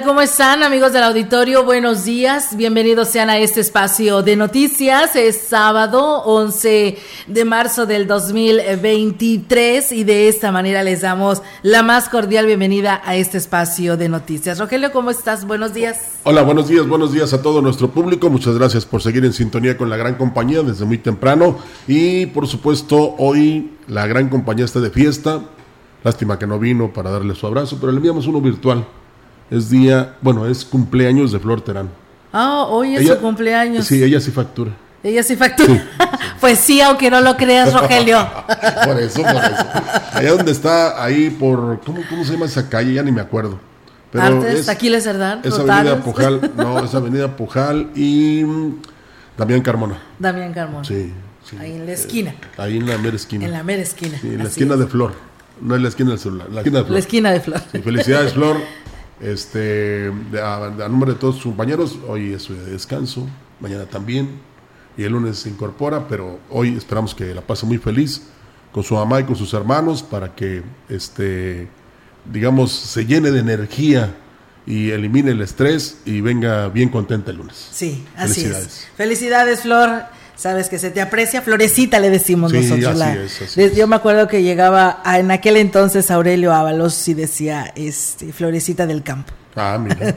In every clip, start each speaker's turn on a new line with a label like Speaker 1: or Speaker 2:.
Speaker 1: ¿Cómo están amigos del auditorio? Buenos días, bienvenidos sean a este espacio de noticias. Es sábado 11 de marzo del 2023 y de esta manera les damos la más cordial bienvenida a este espacio de noticias. Rogelio, ¿cómo estás? Buenos días.
Speaker 2: Hola, buenos días, buenos días a todo nuestro público. Muchas gracias por seguir en sintonía con la gran compañía desde muy temprano y por supuesto hoy la gran compañía está de fiesta. Lástima que no vino para darle su abrazo, pero le enviamos uno virtual es día, bueno, es cumpleaños de Flor Terán.
Speaker 1: Ah, hoy es su cumpleaños.
Speaker 2: Sí, ella sí factura.
Speaker 1: Ella sí factura. pues sí, aunque no lo creas, Rogelio.
Speaker 2: por eso, por eso. Allá donde está, ahí por, ¿cómo, cómo se llama esa calle? Ya ni me acuerdo.
Speaker 1: Pero Artes, es, Aquiles Cerdán.
Speaker 2: Es Avenida Pujal, no, es Avenida Pujal y mm, Damián Carmona.
Speaker 1: Damián Carmona.
Speaker 2: Sí,
Speaker 1: Ahí en la esquina. Eh,
Speaker 2: ahí en la mera esquina.
Speaker 1: En la mera esquina.
Speaker 2: Sí, en la esquina de Flor. No es la esquina del celular, la esquina de Flor.
Speaker 1: La esquina de Flor.
Speaker 2: felicidades, Flor. Este, a, nombre de todos sus compañeros, hoy es su descanso, mañana también, y el lunes se incorpora, pero hoy esperamos que la pase muy feliz con su mamá y con sus hermanos para que, este, digamos, se llene de energía y elimine el estrés y venga bien contenta el lunes.
Speaker 1: Sí, así Felicidades. es. Felicidades, Flor sabes que se te aprecia, Florecita le decimos nosotros. yo me acuerdo que llegaba en aquel entonces Aurelio Ábalos y decía este, Florecita del campo.
Speaker 2: Ah, mira.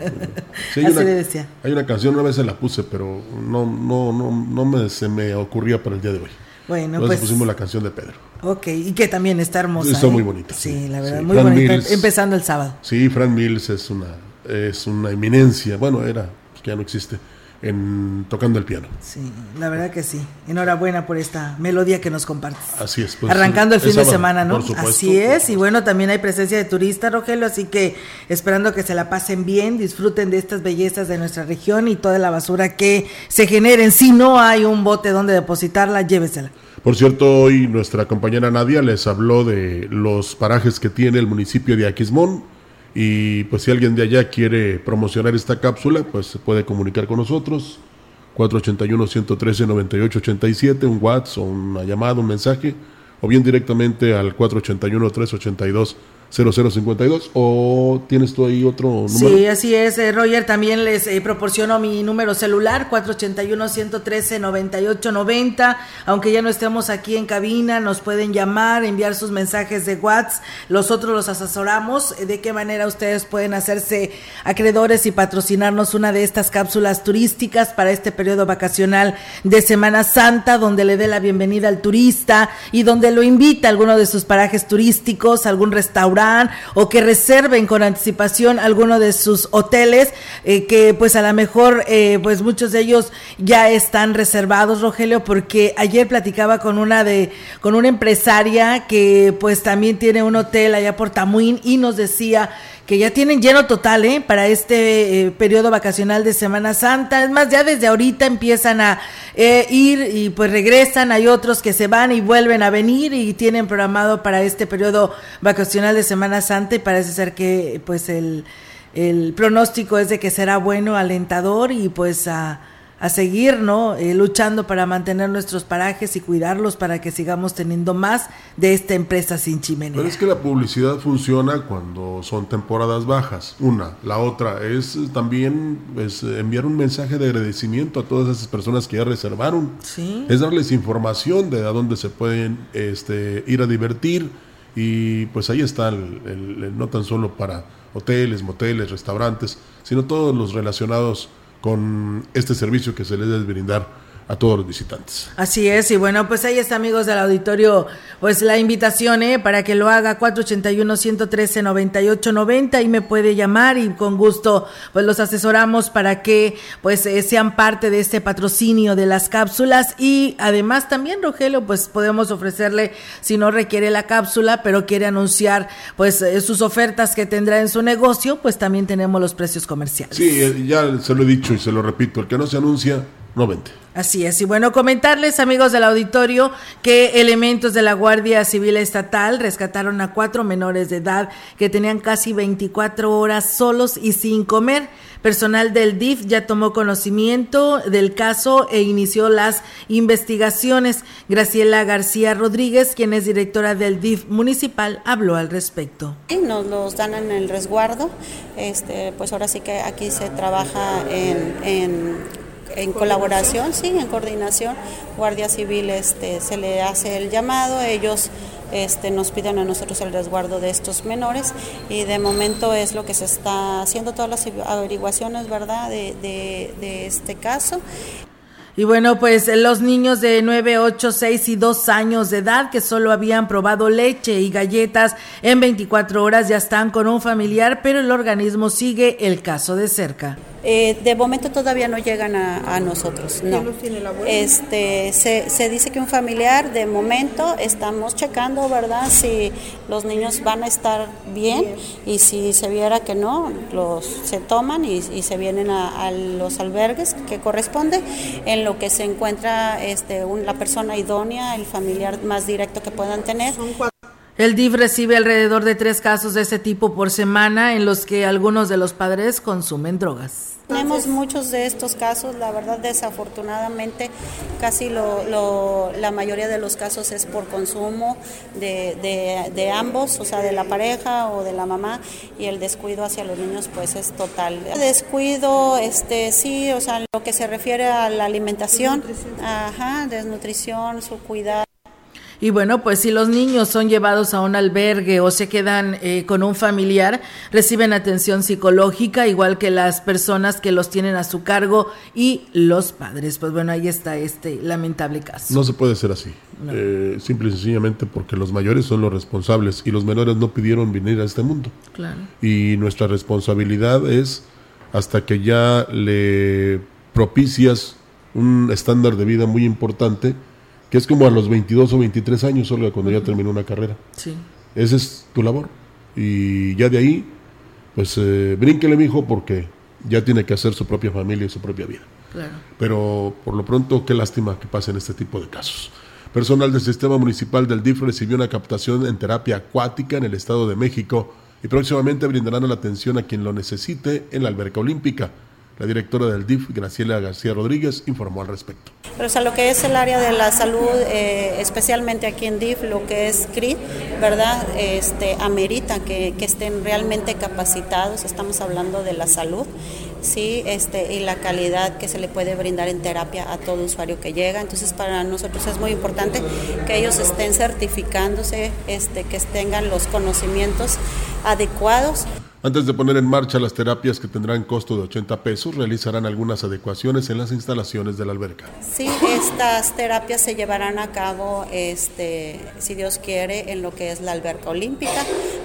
Speaker 1: así le decía.
Speaker 2: Hay una canción, una vez se la puse, pero no, no, no, no me, se me ocurría para el día de hoy.
Speaker 1: Bueno,
Speaker 2: Entonces pues pusimos la canción de Pedro.
Speaker 1: Ok, y que también está hermosa.
Speaker 2: Está muy ¿eh? bonita.
Speaker 1: Sí, la verdad, muy bonita. empezando el sábado.
Speaker 2: Sí, Fran Mills es una, es una eminencia. Bueno, era, pues que ya no existe en tocando el piano.
Speaker 1: Sí, la verdad que sí. Enhorabuena por esta melodía que nos compartes.
Speaker 2: Así es.
Speaker 1: Pues, Arrancando el fin de semana, ¿no? así es. Y bueno, también hay presencia de turistas, Rogelio, así que esperando que se la pasen bien, disfruten de estas bellezas de nuestra región y toda la basura que se generen. Si no hay un bote donde depositarla, llévesela.
Speaker 2: Por cierto, hoy nuestra compañera Nadia les habló de los parajes que tiene el municipio de Aquismón y pues si alguien de allá quiere promocionar esta cápsula, pues se puede comunicar con nosotros. 481-113-9887, un WhatsApp una llamada, un mensaje, o bien directamente al 481-382. 0052 o tienes tú ahí otro número?
Speaker 1: Sí, así es, eh, Roger, también les eh, proporciono mi número celular 481-113-9890, aunque ya no estemos aquí en cabina, nos pueden llamar, enviar sus mensajes de WhatsApp, nosotros los asesoramos eh, de qué manera ustedes pueden hacerse acreedores y patrocinarnos una de estas cápsulas turísticas para este periodo vacacional de Semana Santa, donde le dé la bienvenida al turista y donde lo invita a alguno de sus parajes turísticos, algún restaurante, o que reserven con anticipación alguno de sus hoteles, eh, que pues a lo mejor eh, pues muchos de ellos ya están reservados, Rogelio, porque ayer platicaba con una de, con una empresaria que pues también tiene un hotel allá por Tamuín y nos decía que ya tienen lleno total ¿eh? para este eh, periodo vacacional de Semana Santa. Es más, ya desde ahorita empiezan a eh, ir y pues regresan. Hay otros que se van y vuelven a venir y tienen programado para este periodo vacacional de Semana Santa y parece ser que pues el, el pronóstico es de que será bueno, alentador y pues a a seguir ¿no? Eh, luchando para mantener nuestros parajes y cuidarlos para que sigamos teniendo más de esta empresa sin chimenea.
Speaker 2: Pero es que la publicidad funciona cuando son temporadas bajas. Una. La otra es también pues, enviar un mensaje de agradecimiento a todas esas personas que ya reservaron.
Speaker 1: ¿Sí?
Speaker 2: Es darles información de a dónde se pueden este, ir a divertir. Y pues ahí está, el, no tan solo para hoteles, moteles, restaurantes, sino todos los relacionados con este servicio que se les debe brindar a todos los visitantes.
Speaker 1: Así es, y bueno, pues ahí está, amigos del auditorio, pues la invitación, ¿eh? Para que lo haga 481-113-9890 y me puede llamar y con gusto, pues los asesoramos para que, pues, eh, sean parte de este patrocinio de las cápsulas y además también, Rogelio, pues podemos ofrecerle, si no requiere la cápsula, pero quiere anunciar, pues, eh, sus ofertas que tendrá en su negocio, pues también tenemos los precios comerciales.
Speaker 2: Sí, eh, ya se lo he dicho y se lo repito, el que no se anuncia,
Speaker 1: Así es, y bueno, comentarles amigos del auditorio que elementos de la Guardia Civil Estatal rescataron a cuatro menores de edad que tenían casi 24 horas solos y sin comer. Personal del DIF ya tomó conocimiento del caso e inició las investigaciones. Graciela García Rodríguez, quien es directora del DIF municipal, habló al respecto.
Speaker 3: Sí, nos los dan en el resguardo. Este, pues ahora sí que aquí se trabaja en, en en colaboración, sí, en coordinación, Guardia Civil este, se le hace el llamado, ellos este, nos piden a nosotros el resguardo de estos menores y de momento es lo que se está haciendo todas las averiguaciones, ¿verdad?, de, de, de este caso.
Speaker 1: Y bueno, pues los niños de 9, 8, 6 y 2 años de edad que solo habían probado leche y galletas en 24 horas ya están con un familiar, pero el organismo sigue el caso de cerca.
Speaker 3: Eh, de momento todavía no llegan a, nosotros, no. Este, se, se, dice que un familiar, de momento estamos checando, ¿verdad? Si los niños van a estar bien, y si se viera que no, los se toman y, se vienen a, los albergues que corresponde, en lo que se encuentra este, la persona idónea, el familiar más directo que puedan tener.
Speaker 1: El DIF recibe alrededor de tres casos de ese tipo por semana en los que algunos de los padres consumen drogas.
Speaker 3: Tenemos muchos de estos casos, la verdad desafortunadamente casi lo, la mayoría de los casos es por consumo de, de, ambos, o sea, de la pareja o de la mamá y el descuido hacia los niños pues es total. descuido, este sí, o sea, lo que se refiere a la alimentación, ajá, desnutrición, su cuidado.
Speaker 1: Y bueno, pues si los niños son llevados a un albergue o se quedan eh, con un familiar, reciben atención psicológica, igual que las personas que los tienen a su cargo y los padres. Pues bueno, ahí está este lamentable caso.
Speaker 2: No se puede ser así. Eh, simple y sencillamente porque los mayores son los responsables y los menores no pidieron venir a este mundo.
Speaker 1: Claro.
Speaker 2: Y nuestra responsabilidad es hasta que ya le propicias un estándar de vida muy importante, que es como a los 22 o 23 años, solo cuando ya terminó una carrera.
Speaker 1: Sí.
Speaker 2: Esa es tu labor. Y ya de ahí, pues eh, brínquele, mijo, porque ya tiene que hacer su propia familia y su propia vida.
Speaker 1: Claro.
Speaker 2: Pero por lo pronto, qué lástima que pasen este tipo de casos. Personal del Sistema Municipal del DIF recibió una captación en terapia acuática en el Estado de México y próximamente brindarán la atención a quien lo necesite en la alberca olímpica. La directora del DIF, Graciela García Rodríguez, informó al respecto.
Speaker 3: Pero o sea, lo que es el área de la salud, eh, especialmente aquí en DIF, lo que es CRIT, ¿verdad? Este, amerita que, que, estén realmente capacitados, estamos hablando de la salud, ¿sí? Este, y la calidad que se le puede brindar en terapia a todo usuario que llega. Entonces, para nosotros es muy importante que ellos estén certificándose, este, que tengan los conocimientos adecuados.
Speaker 2: Antes de poner en marcha las terapias que tendrán costo de 80 pesos, realizarán algunas adecuaciones en las instalaciones de la alberca.
Speaker 3: Sí, estas terapias se llevarán a cabo, este, si Dios quiere, en lo que es la alberca olímpica.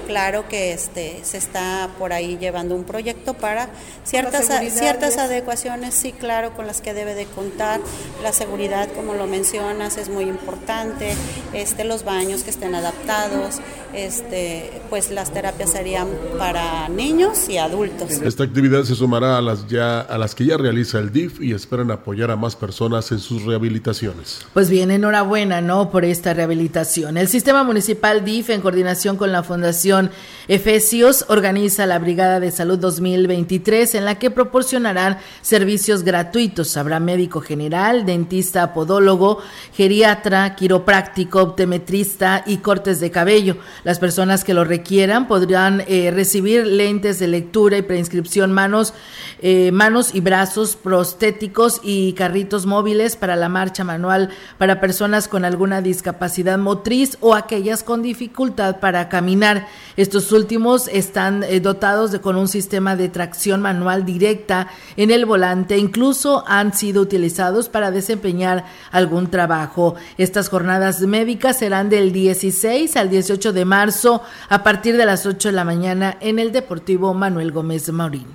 Speaker 3: claro que este se está por ahí llevando un proyecto para ciertas ciertas adecuaciones, sí, claro, con las que debe de contar. La seguridad, como lo mencionas, es muy importante. Este, los baños que estén adaptados, este, pues las terapias serían para niños y adultos.
Speaker 2: Esta actividad se sumará a las ya a las que ya realiza el DIF y esperan apoyar a más personas en sus rehabilitaciones.
Speaker 1: Pues bien, enhorabuena, ¿no? Por esta rehabilitación. El sistema municipal DIF, en coordinación con la Fundación Efesios, organiza la Brigada de Salud 2023, en la que proporcionarán servicios gratuitos. Habrá médico general, dentista, podólogo, geriatra, quiropráctico, optometrista y cortes de cabello. Las personas que lo requieran podrán eh, recibir lentes de lectura y preinscripción manos, eh, manos y brazos prostéticos y carritos móviles para la marcha manual para personas con alguna discapacidad motriz o aquellas con dificultad para caminar. Estos últimos están eh, dotados de, con un sistema de tracción manual directa en el volante. Incluso han sido utilizados para desempeñar algún trabajo. Estas jornadas médicas serán del 16 al 18 de marzo a partir de las 8 de la mañana en el Deportivo Manuel Gómez Maurín.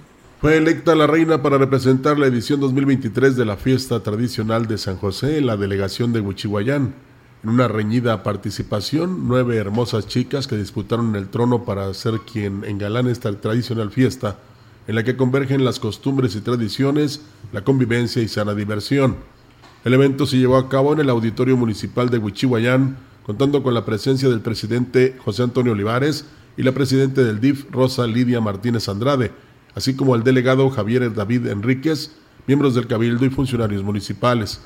Speaker 2: Fue electa la reina para representar la edición 2023 de la fiesta tradicional de San José en la delegación de Huichihuayán. En una reñida participación, nueve hermosas chicas que disputaron el trono para ser quien engalane esta tradicional fiesta, en la que convergen las costumbres y tradiciones, la convivencia y sana diversión. El evento se llevó a cabo en el Auditorio Municipal de Huichihuayán, contando con la presencia del presidente José Antonio Olivares y la presidenta del DIF, Rosa Lidia Martínez Andrade, así como el delegado Javier David Enríquez, miembros del Cabildo y funcionarios municipales.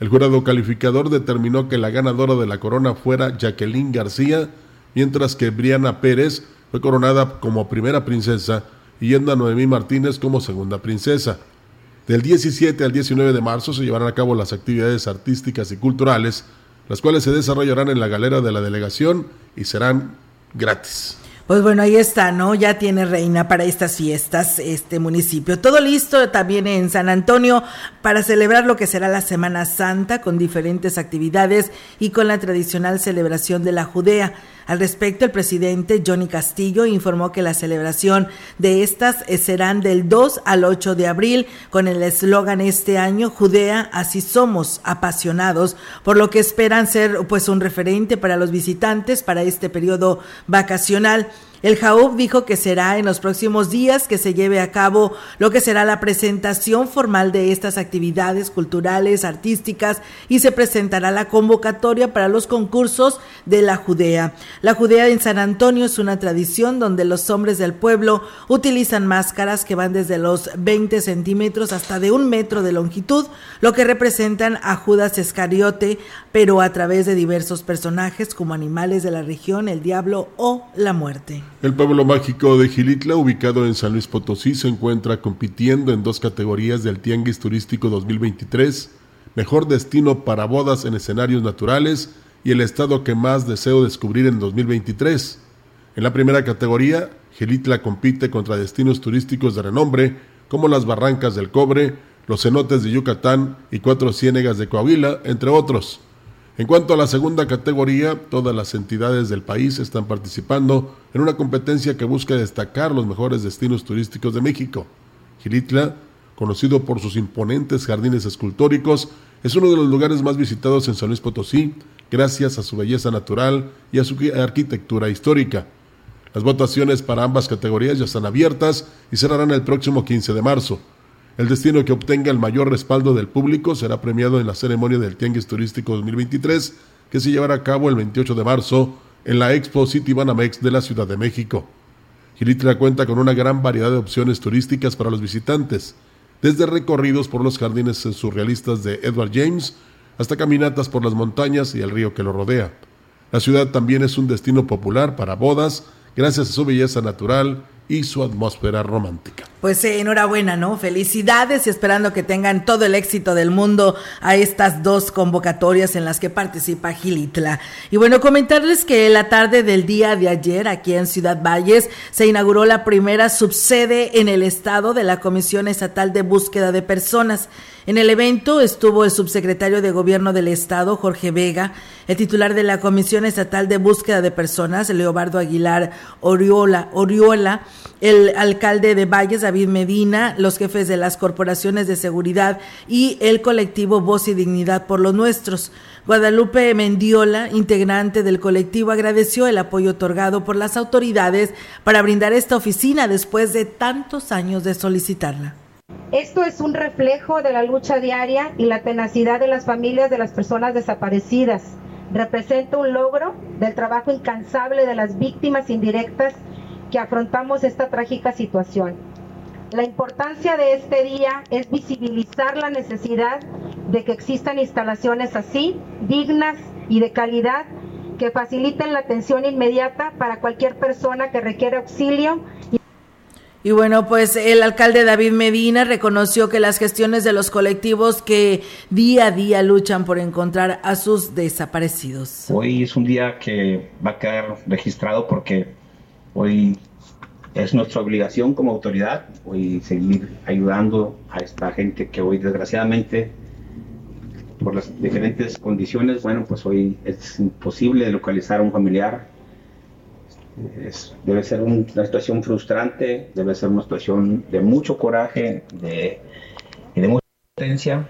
Speaker 2: El jurado calificador determinó que la ganadora de la corona fuera Jacqueline García, mientras que Briana Pérez fue coronada como primera princesa y Yenda Noemí Martínez como segunda princesa. Del 17 al 19 de marzo se llevarán a cabo las actividades artísticas y culturales, las cuales se desarrollarán en la galera de la delegación y serán gratis.
Speaker 1: Pues bueno, ahí está, ¿no? Ya tiene reina para estas fiestas este municipio. Todo listo también en San Antonio para celebrar lo que será la Semana Santa con diferentes actividades y con la tradicional celebración de la Judea. Al respecto, el presidente Johnny Castillo informó que la celebración de estas eh, serán del 2 al 8 de abril con el eslogan este año Judea, así somos, apasionados, por lo que esperan ser pues un referente para los visitantes para este periodo vacacional. El JAUB dijo que será en los próximos días que se lleve a cabo lo que será la presentación formal de estas actividades culturales, artísticas y se presentará la convocatoria para los concursos de la Judea. La Judea en San Antonio es una tradición donde los hombres del pueblo utilizan máscaras que van desde los 20 centímetros hasta de un metro de longitud, lo que representan a Judas Escariote, pero a través de diversos personajes como animales de la región, el diablo o la muerte.
Speaker 2: El pueblo mágico de Gilitla, ubicado en San Luis Potosí, se encuentra compitiendo en dos categorías del Tianguis Turístico 2023, Mejor Destino para Bodas en Escenarios Naturales y el estado que más deseo descubrir en 2023. En la primera categoría, Gilitla compite contra destinos turísticos de renombre como las Barrancas del Cobre, los cenotes de Yucatán y cuatro ciénegas de Coahuila, entre otros. En cuanto a la segunda categoría, todas las entidades del país están participando en una competencia que busca destacar los mejores destinos turísticos de México. Gilitla, conocido por sus imponentes jardines escultóricos, es uno de los lugares más visitados en San Luis Potosí, gracias a su belleza natural y a su arquitectura histórica. Las votaciones para ambas categorías ya están abiertas y cerrarán el próximo 15 de marzo. El destino que obtenga el mayor respaldo del público será premiado en la ceremonia del Tianguis Turístico 2023, que se llevará a cabo el 28 de marzo en la Expo City Banamex de la Ciudad de México. Gilitla cuenta con una gran variedad de opciones turísticas para los visitantes, desde recorridos por los jardines surrealistas de Edward James hasta caminatas por las montañas y el río que lo rodea. La ciudad también es un destino popular para bodas gracias a su belleza natural y su atmósfera romántica.
Speaker 1: Pues enhorabuena, ¿no? Felicidades y esperando que tengan todo el éxito del mundo a estas dos convocatorias en las que participa Gilitla. Y bueno, comentarles que la tarde del día de ayer, aquí en Ciudad Valles, se inauguró la primera subsede en el estado de la Comisión Estatal de Búsqueda de Personas. En el evento estuvo el subsecretario de Gobierno del Estado, Jorge Vega, el titular de la Comisión Estatal de Búsqueda de Personas, Leobardo Aguilar Oriola, Oriola el alcalde de Valles, David Medina, los jefes de las corporaciones de seguridad y el colectivo Voz y Dignidad por los Nuestros. Guadalupe Mendiola, integrante del colectivo, agradeció el apoyo otorgado por las autoridades para brindar esta oficina después de tantos años de solicitarla.
Speaker 4: Esto es un reflejo de la lucha diaria y la tenacidad de las familias de las personas desaparecidas. Representa un logro del trabajo incansable de las víctimas indirectas que afrontamos esta trágica situación. La importancia de este día es visibilizar la necesidad de que existan instalaciones así, dignas y de calidad, que faciliten la atención inmediata para cualquier persona que requiera auxilio
Speaker 1: y bueno, pues el alcalde David Medina reconoció que las gestiones de los colectivos que día a día luchan por encontrar a sus desaparecidos.
Speaker 5: Hoy es un día que va a quedar registrado porque hoy es nuestra obligación como autoridad hoy seguir ayudando a esta gente que hoy desgraciadamente por las diferentes condiciones, bueno, pues hoy es imposible localizar a un familiar debe ser una situación frustrante, debe ser una situación de mucho coraje de, y de mucha potencia.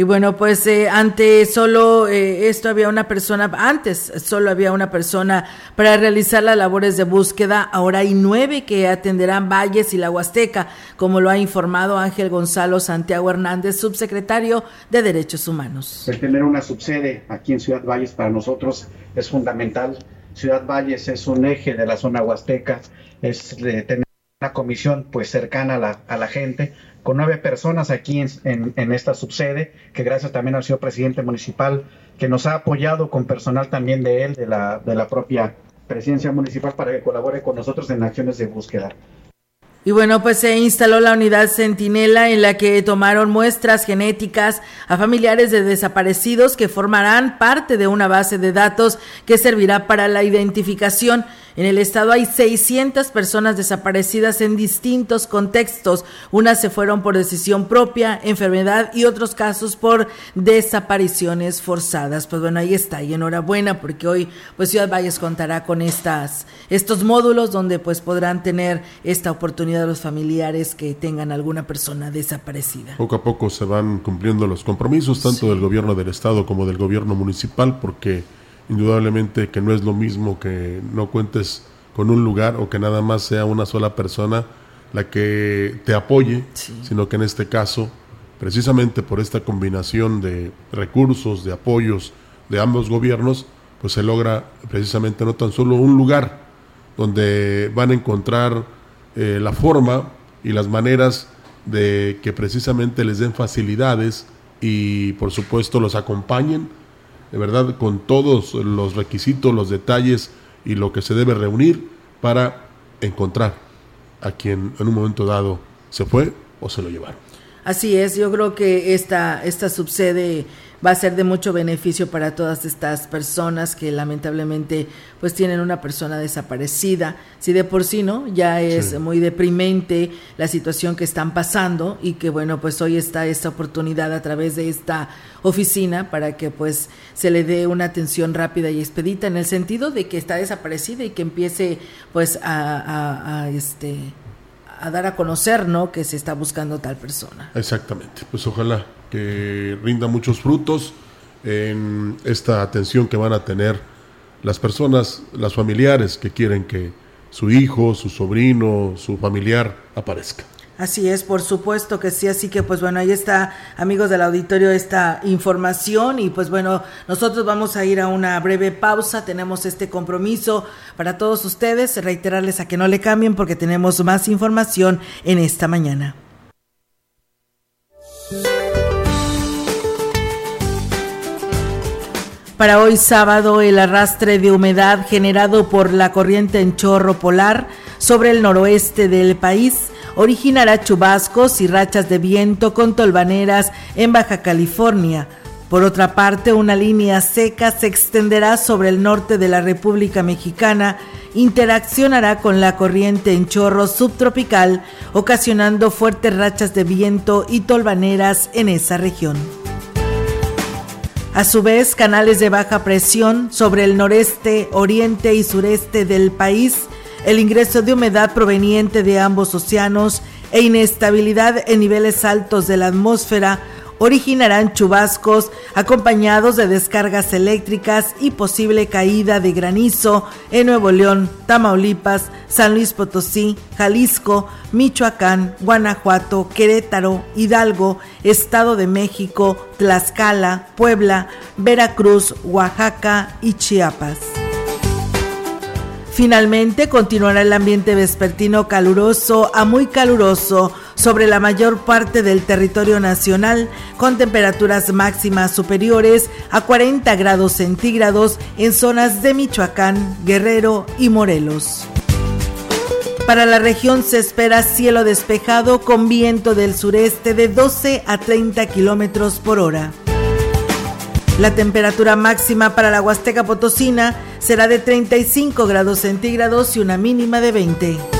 Speaker 1: Y bueno, pues eh, antes solo eh, esto había una persona, antes solo había una persona para realizar las labores de búsqueda, ahora hay nueve que atenderán Valles y la Huasteca, como lo ha informado Ángel Gonzalo Santiago Hernández, subsecretario de Derechos Humanos.
Speaker 6: El tener una subsede aquí en Ciudad Valles para nosotros es fundamental Ciudad Valles es un eje de la zona huasteca, es tener una comisión pues cercana a la, a la gente, con nueve personas aquí en, en, esta subsede, que gracias también al señor presidente municipal, que nos ha apoyado con personal también de él, de la, de la propia presidencia municipal, para que colabore con nosotros en acciones de búsqueda.
Speaker 1: Y bueno, pues se instaló la unidad Centinela en la que tomaron muestras genéticas a familiares de desaparecidos que formarán parte de una base de datos que servirá para la identificación en el estado hay 600 personas desaparecidas en distintos contextos. Unas se fueron por decisión propia, enfermedad y otros casos por desapariciones forzadas. Pues bueno, ahí está. Y enhorabuena porque hoy pues Ciudad Valles contará con estas estos módulos donde pues podrán tener esta oportunidad los familiares que tengan alguna persona desaparecida.
Speaker 2: Poco a poco se van cumpliendo los compromisos tanto del gobierno del estado como del gobierno municipal porque indudablemente que no es lo mismo que no cuentes con un lugar o que nada más sea una sola persona la que te apoye, sino que en este caso, precisamente por esta combinación de recursos, de apoyos de ambos gobiernos, pues se logra precisamente no tan solo un lugar donde van a encontrar eh, la forma y las maneras de que precisamente les den facilidades y por supuesto los acompañen de verdad con todos los requisitos, los detalles y lo que se debe reunir para encontrar a quien en un momento dado se fue o se lo llevaron.
Speaker 1: Así es, yo creo que esta, esta subsede va a ser de mucho beneficio para todas estas personas que lamentablemente pues tienen una persona desaparecida. Si de por sí, ¿no? Ya es muy deprimente la situación que están pasando y que bueno, pues hoy está esta oportunidad a través de esta oficina para que pues se le dé una atención rápida y expedita en el sentido de que está desaparecida y que empiece pues a, a este a dar a conocer, ¿no? Que se está buscando tal persona.
Speaker 2: Exactamente. Pues ojalá que rinda muchos frutos en esta atención que van a tener las personas, las familiares que quieren que su hijo, su sobrino, su familiar aparezca.
Speaker 1: Así es, por supuesto que sí, así que pues bueno, ahí está, amigos del auditorio, esta información y pues bueno, nosotros vamos a ir a una breve pausa, tenemos este compromiso para todos ustedes, reiterarles a que no le cambien porque tenemos más información en esta mañana. Para hoy sábado, el arrastre de humedad generado por la corriente en chorro polar sobre el noroeste del país originará chubascos y rachas de viento con tolvaneras en Baja California. Por otra parte, una línea seca se extenderá sobre el norte de la República Mexicana, interaccionará con la corriente en chorro subtropical, ocasionando fuertes rachas de viento y tolvaneras en esa región. A su vez, canales de baja presión sobre el noreste, oriente y sureste del país, el ingreso de humedad proveniente de ambos océanos e inestabilidad en niveles altos de la atmósfera originarán chubascos acompañados de descargas eléctricas y posible caída de granizo en Nuevo León, Tamaulipas, San Luis Potosí, Jalisco, Michoacán, Guanajuato, Querétaro, Hidalgo, Estado de México, Tlaxcala, Puebla, Veracruz, Oaxaca y Chiapas. Finalmente continuará el ambiente vespertino caluroso a muy caluroso sobre la mayor parte del territorio nacional, con temperaturas máximas superiores a 40 grados centígrados en zonas de Michoacán, Guerrero y Morelos. Para la región se espera cielo despejado con viento del sureste de 12 a 30 kilómetros por hora. La temperatura máxima para la Huasteca Potosina será de 35 grados centígrados y una mínima de 20.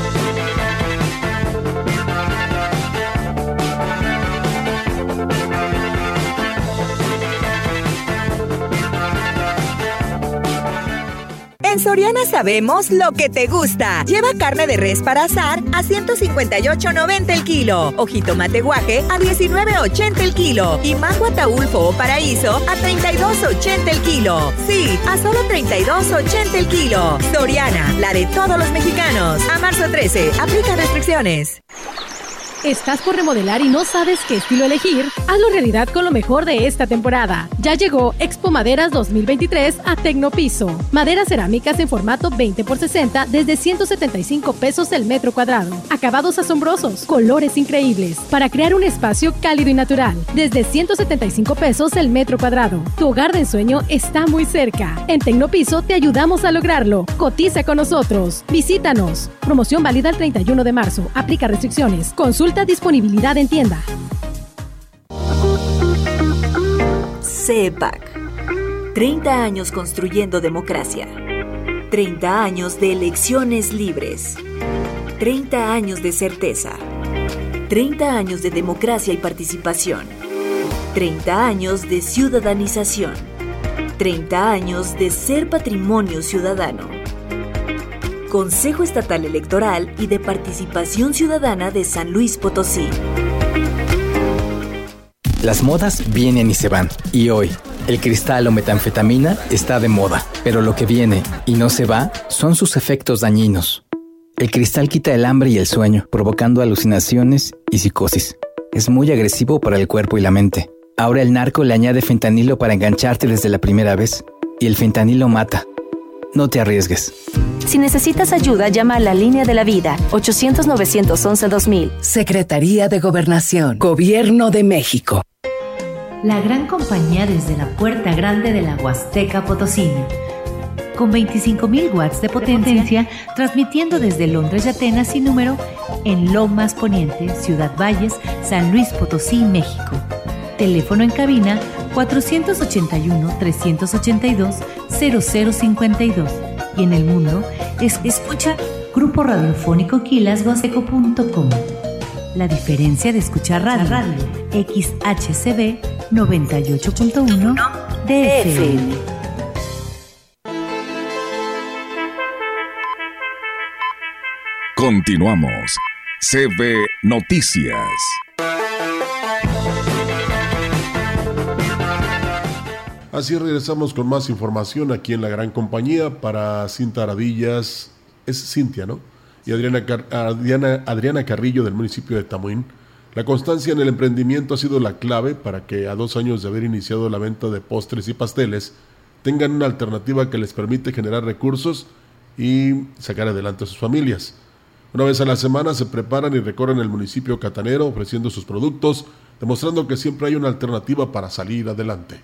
Speaker 7: Soriana sabemos lo que te gusta. Lleva carne de res para asar a 158.90 el kilo. Ojito mate guaje a 19.80 el kilo. Y mango ataulfo o paraíso a 32.80 el kilo. Sí, a solo 32.80 el kilo. Soriana, la de todos los mexicanos. A marzo 13, aplica restricciones.
Speaker 8: ¿Estás por remodelar y no sabes qué estilo elegir? Hazlo realidad con lo mejor de esta temporada. Ya llegó Expo Maderas 2023 a Tecnopiso. Maderas cerámicas en formato 20 x 60 desde 175 pesos el metro cuadrado. Acabados asombrosos, colores increíbles, para crear un espacio cálido y natural. Desde 175 pesos el metro cuadrado. Tu hogar de ensueño está muy cerca. En Tecnopiso te ayudamos a lograrlo. Cotiza con nosotros. Visítanos. Promoción válida el 31 de marzo. Aplica restricciones. Consulta disponibilidad en tienda.
Speaker 9: CEPAC. 30 años construyendo democracia. 30 años de elecciones libres. 30 años de certeza. 30 años de democracia y participación. 30 años de ciudadanización. 30 años de ser patrimonio ciudadano. Consejo Estatal Electoral y de Participación Ciudadana de San Luis Potosí.
Speaker 10: Las modas vienen y se van. Y hoy, el cristal o metanfetamina está de moda. Pero lo que viene y no se va son sus efectos dañinos. El cristal quita el hambre y el sueño, provocando alucinaciones y psicosis. Es muy agresivo para el cuerpo y la mente. Ahora el narco le añade fentanilo para engancharte desde la primera vez. Y el fentanilo mata. No te arriesgues.
Speaker 11: Si necesitas ayuda, llama a la línea de la vida 800-911-2000.
Speaker 12: Secretaría de Gobernación, Gobierno de México.
Speaker 13: La gran compañía desde la puerta grande de la Huasteca Potosina. Con 25.000 watts de potencia, transmitiendo desde Londres y Atenas sin número en Lomas Poniente, Ciudad Valles, San Luis Potosí, México. Teléfono en cabina 481-382-0052 y en el mundo es, escucha Grupo Radiofónico Quilasguaseco.com. La diferencia de escuchar radio, radio XHCB 98.1 DFM.
Speaker 14: Continuamos. CB Noticias.
Speaker 2: Así regresamos con más información aquí en la gran compañía para Cinta Aradillas, es Cintia, ¿no? Y Adriana, Adriana, Adriana Carrillo del municipio de Tamuín. La constancia en el emprendimiento ha sido la clave para que a dos años de haber iniciado la venta de postres y pasteles tengan una alternativa que les permite generar recursos y sacar adelante a sus familias. Una vez a la semana se preparan y recorren el municipio catanero ofreciendo sus productos, demostrando que siempre hay una alternativa para salir adelante.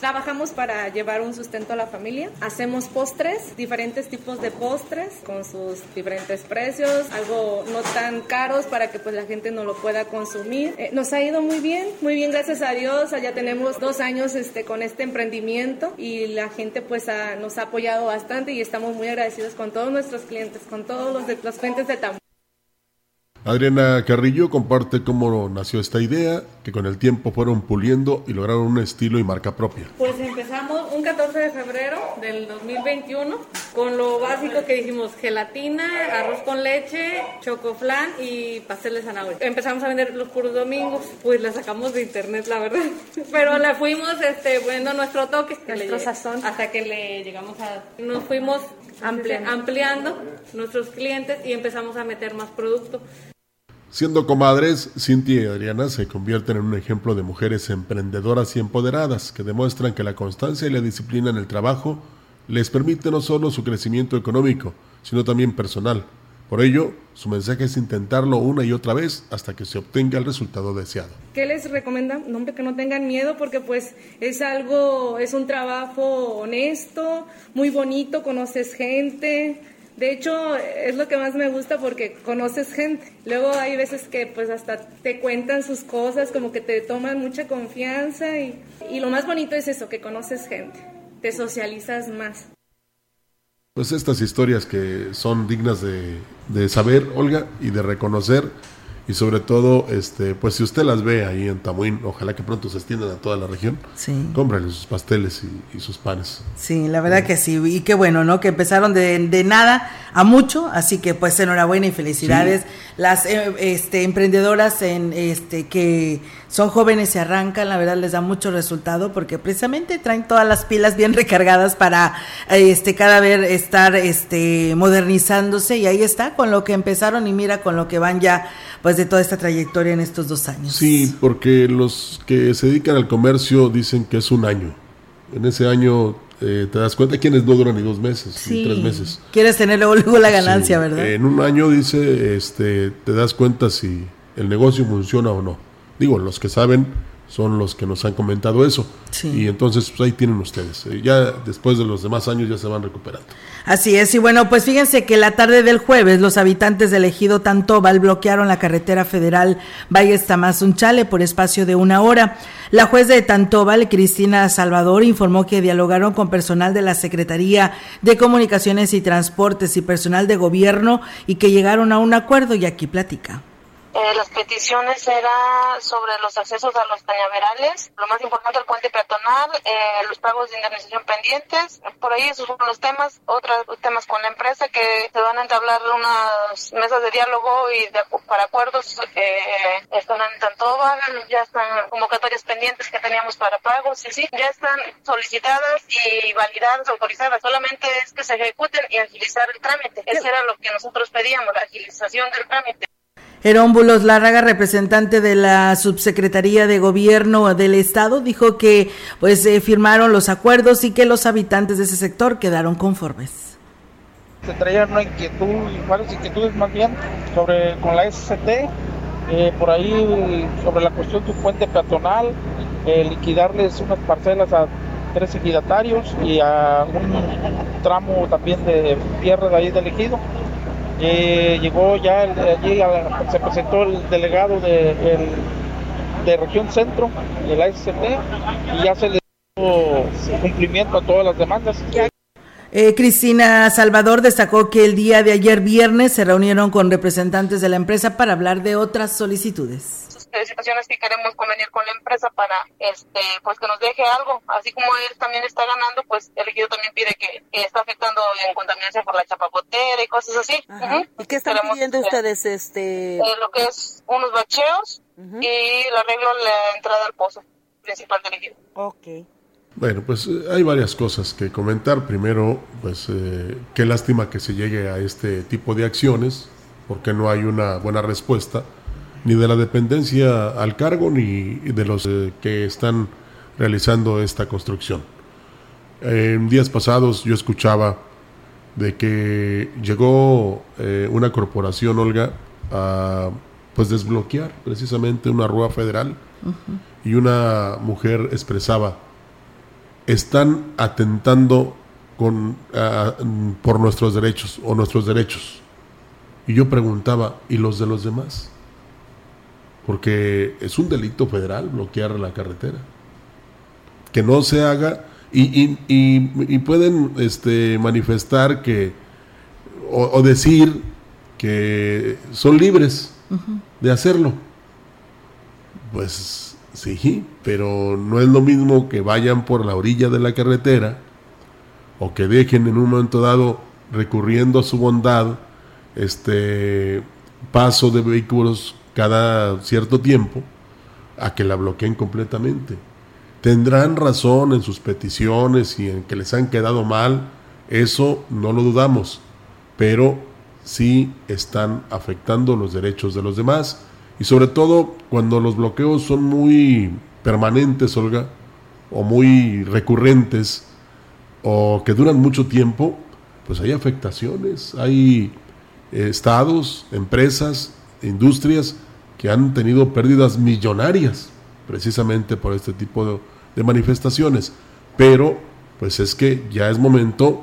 Speaker 15: Trabajamos para llevar un sustento a la familia. Hacemos postres, diferentes tipos de postres con sus diferentes precios, algo no tan caros para que pues la gente no lo pueda consumir. Eh, nos ha ido muy bien, muy bien, gracias a Dios. Ya tenemos dos años este, con este emprendimiento y la gente pues nos ha apoyado bastante y estamos muy agradecidos con todos nuestros clientes, con todos los de los clientes de Tamaulipas.
Speaker 2: Adriana Carrillo comparte cómo nació esta idea, que con el tiempo fueron puliendo y lograron un estilo y marca propia.
Speaker 15: Pues empezamos un 14 de febrero del 2021 con lo básico que dijimos, gelatina, arroz con leche, chocoflan y pastel de zanahoria. Empezamos a vender los puros domingos, pues la sacamos de internet, la verdad. Pero la fuimos este, poniendo nuestro toque, nuestro sazón, hasta que le llegamos a... Nos fuimos ampliando nuestros clientes y empezamos a meter más producto.
Speaker 2: Siendo comadres, Cintia y Adriana se convierten en un ejemplo de mujeres emprendedoras y empoderadas que demuestran que la constancia y la disciplina en el trabajo les permite no solo su crecimiento económico, sino también personal. Por ello, su mensaje es intentarlo una y otra vez hasta que se obtenga el resultado deseado.
Speaker 15: ¿Qué les recomiendan? No, que no tengan miedo porque pues es algo, es un trabajo honesto, muy bonito, conoces gente, de hecho, es lo que más me gusta porque conoces gente. Luego hay veces que pues hasta te cuentan sus cosas, como que te toman mucha confianza y, y lo más bonito es eso, que conoces gente, te socializas más.
Speaker 2: Pues estas historias que son dignas de, de saber, Olga, y de reconocer y sobre todo, este, pues si usted las ve ahí en Tamuín, ojalá que pronto se extiendan a toda la región, sí. cómprale sus pasteles y, sus panes.
Speaker 1: Sí, la verdad que sí, y qué bueno, ¿no? Que empezaron de, de nada a mucho, así que pues enhorabuena y felicidades. Las eh, este, emprendedoras en este que son jóvenes y arrancan, la verdad les da mucho resultado porque precisamente traen todas las pilas bien recargadas para este cada vez estar este modernizándose y ahí está con lo que empezaron y mira con lo que van ya pues de toda esta trayectoria en estos dos años.
Speaker 2: Sí, porque los que se dedican al comercio dicen que es un año. En ese año eh, te das cuenta quienes no duran ni dos meses, ni tres meses.
Speaker 1: Quieres tener luego, la ganancia, ¿verdad?
Speaker 2: En un año dice, este, te das cuenta si el negocio funciona o no. Digo, los que saben son los que nos han comentado eso. Y entonces, pues ahí tienen ustedes. Eh, ya después de los demás años ya se van recuperando.
Speaker 1: Así es, y bueno, pues fíjense que la tarde del jueves los habitantes del ejido Tantobal bloquearon la carretera federal Valles Tamazunchale por espacio de una hora. La juez de Tantobal, Cristina Salvador, informó que dialogaron con personal de la Secretaría de Comunicaciones y Transportes y personal de gobierno y que llegaron a un acuerdo y aquí platica.
Speaker 16: Eh, las peticiones eran sobre los accesos a los cañaverales, lo más importante el puente peatonal, eh, los pagos de indemnización pendientes, por ahí esos fueron los temas, otros temas con la empresa que se van a entablar unas mesas de diálogo y para acuerdos eh, están en tanto ya están convocatorias pendientes que teníamos para pagos y sí, ya están solicitadas y validadas, autorizadas, solamente es que se ejecuten y agilizar el trámite, eso era lo que nosotros pedíamos, la agilización del trámite.
Speaker 1: Herómbulos Lárraga, representante de la Subsecretaría de Gobierno del Estado, dijo que pues eh, firmaron los acuerdos y que los habitantes de ese sector quedaron conformes.
Speaker 17: Se traían una inquietud, varias inquietudes más bien, sobre con la SCT, eh, por ahí sobre la cuestión de un puente peatonal, eh, liquidarles unas parcelas a tres ejidatarios y a un tramo también de tierra de ahí del ejido eh, llegó ya, allí se presentó el delegado de, de región centro de la SCT y ya se le dio cumplimiento a todas las demandas.
Speaker 1: Eh, Cristina Salvador destacó que el día de ayer viernes se reunieron con representantes de la empresa para hablar de otras solicitudes
Speaker 16: situaciones que queremos convenir con la empresa para este pues que nos deje algo. Así como él también está ganando pues el ejido también pide que, está afectando en contaminación por la chapapotera y cosas así.
Speaker 1: Y qué están pidiendo ustedes este
Speaker 16: eh, lo que es unos bacheos y el arreglo la entrada al pozo principal del ejido
Speaker 1: Ok.
Speaker 2: Bueno, pues eh, hay varias cosas que comentar. Primero, pues eh, qué lástima que se llegue a este tipo de acciones, porque no hay una buena respuesta, ni de la dependencia al cargo, ni de los eh, que están realizando esta construcción. En días pasados yo escuchaba de que llegó una corporación, Olga, a pues desbloquear precisamente una rúa federal y una mujer expresaba están atentando con, por nuestros derechos o nuestros derechos. Y yo preguntaba, ¿y los de los demás? Porque es un delito federal bloquear la carretera. Que no se haga y, y, pueden este, manifestar que o, decir que son libres de hacerlo. Pues Sí, pero no es lo mismo que vayan por la orilla de la carretera o que dejen en un momento dado recurriendo a su bondad este paso de vehículos cada cierto tiempo a que la bloqueen completamente. Tendrán razón en sus peticiones y en que les han quedado mal, eso no lo dudamos, pero sí están afectando los derechos de los demás y sobre todo cuando los bloqueos son muy permanentes, Olga, o muy recurrentes, o que duran mucho tiempo, pues hay afectaciones, hay eh, estados, empresas, industrias que han tenido pérdidas millonarias precisamente por este tipo de, manifestaciones. Pero, pues es que ya es momento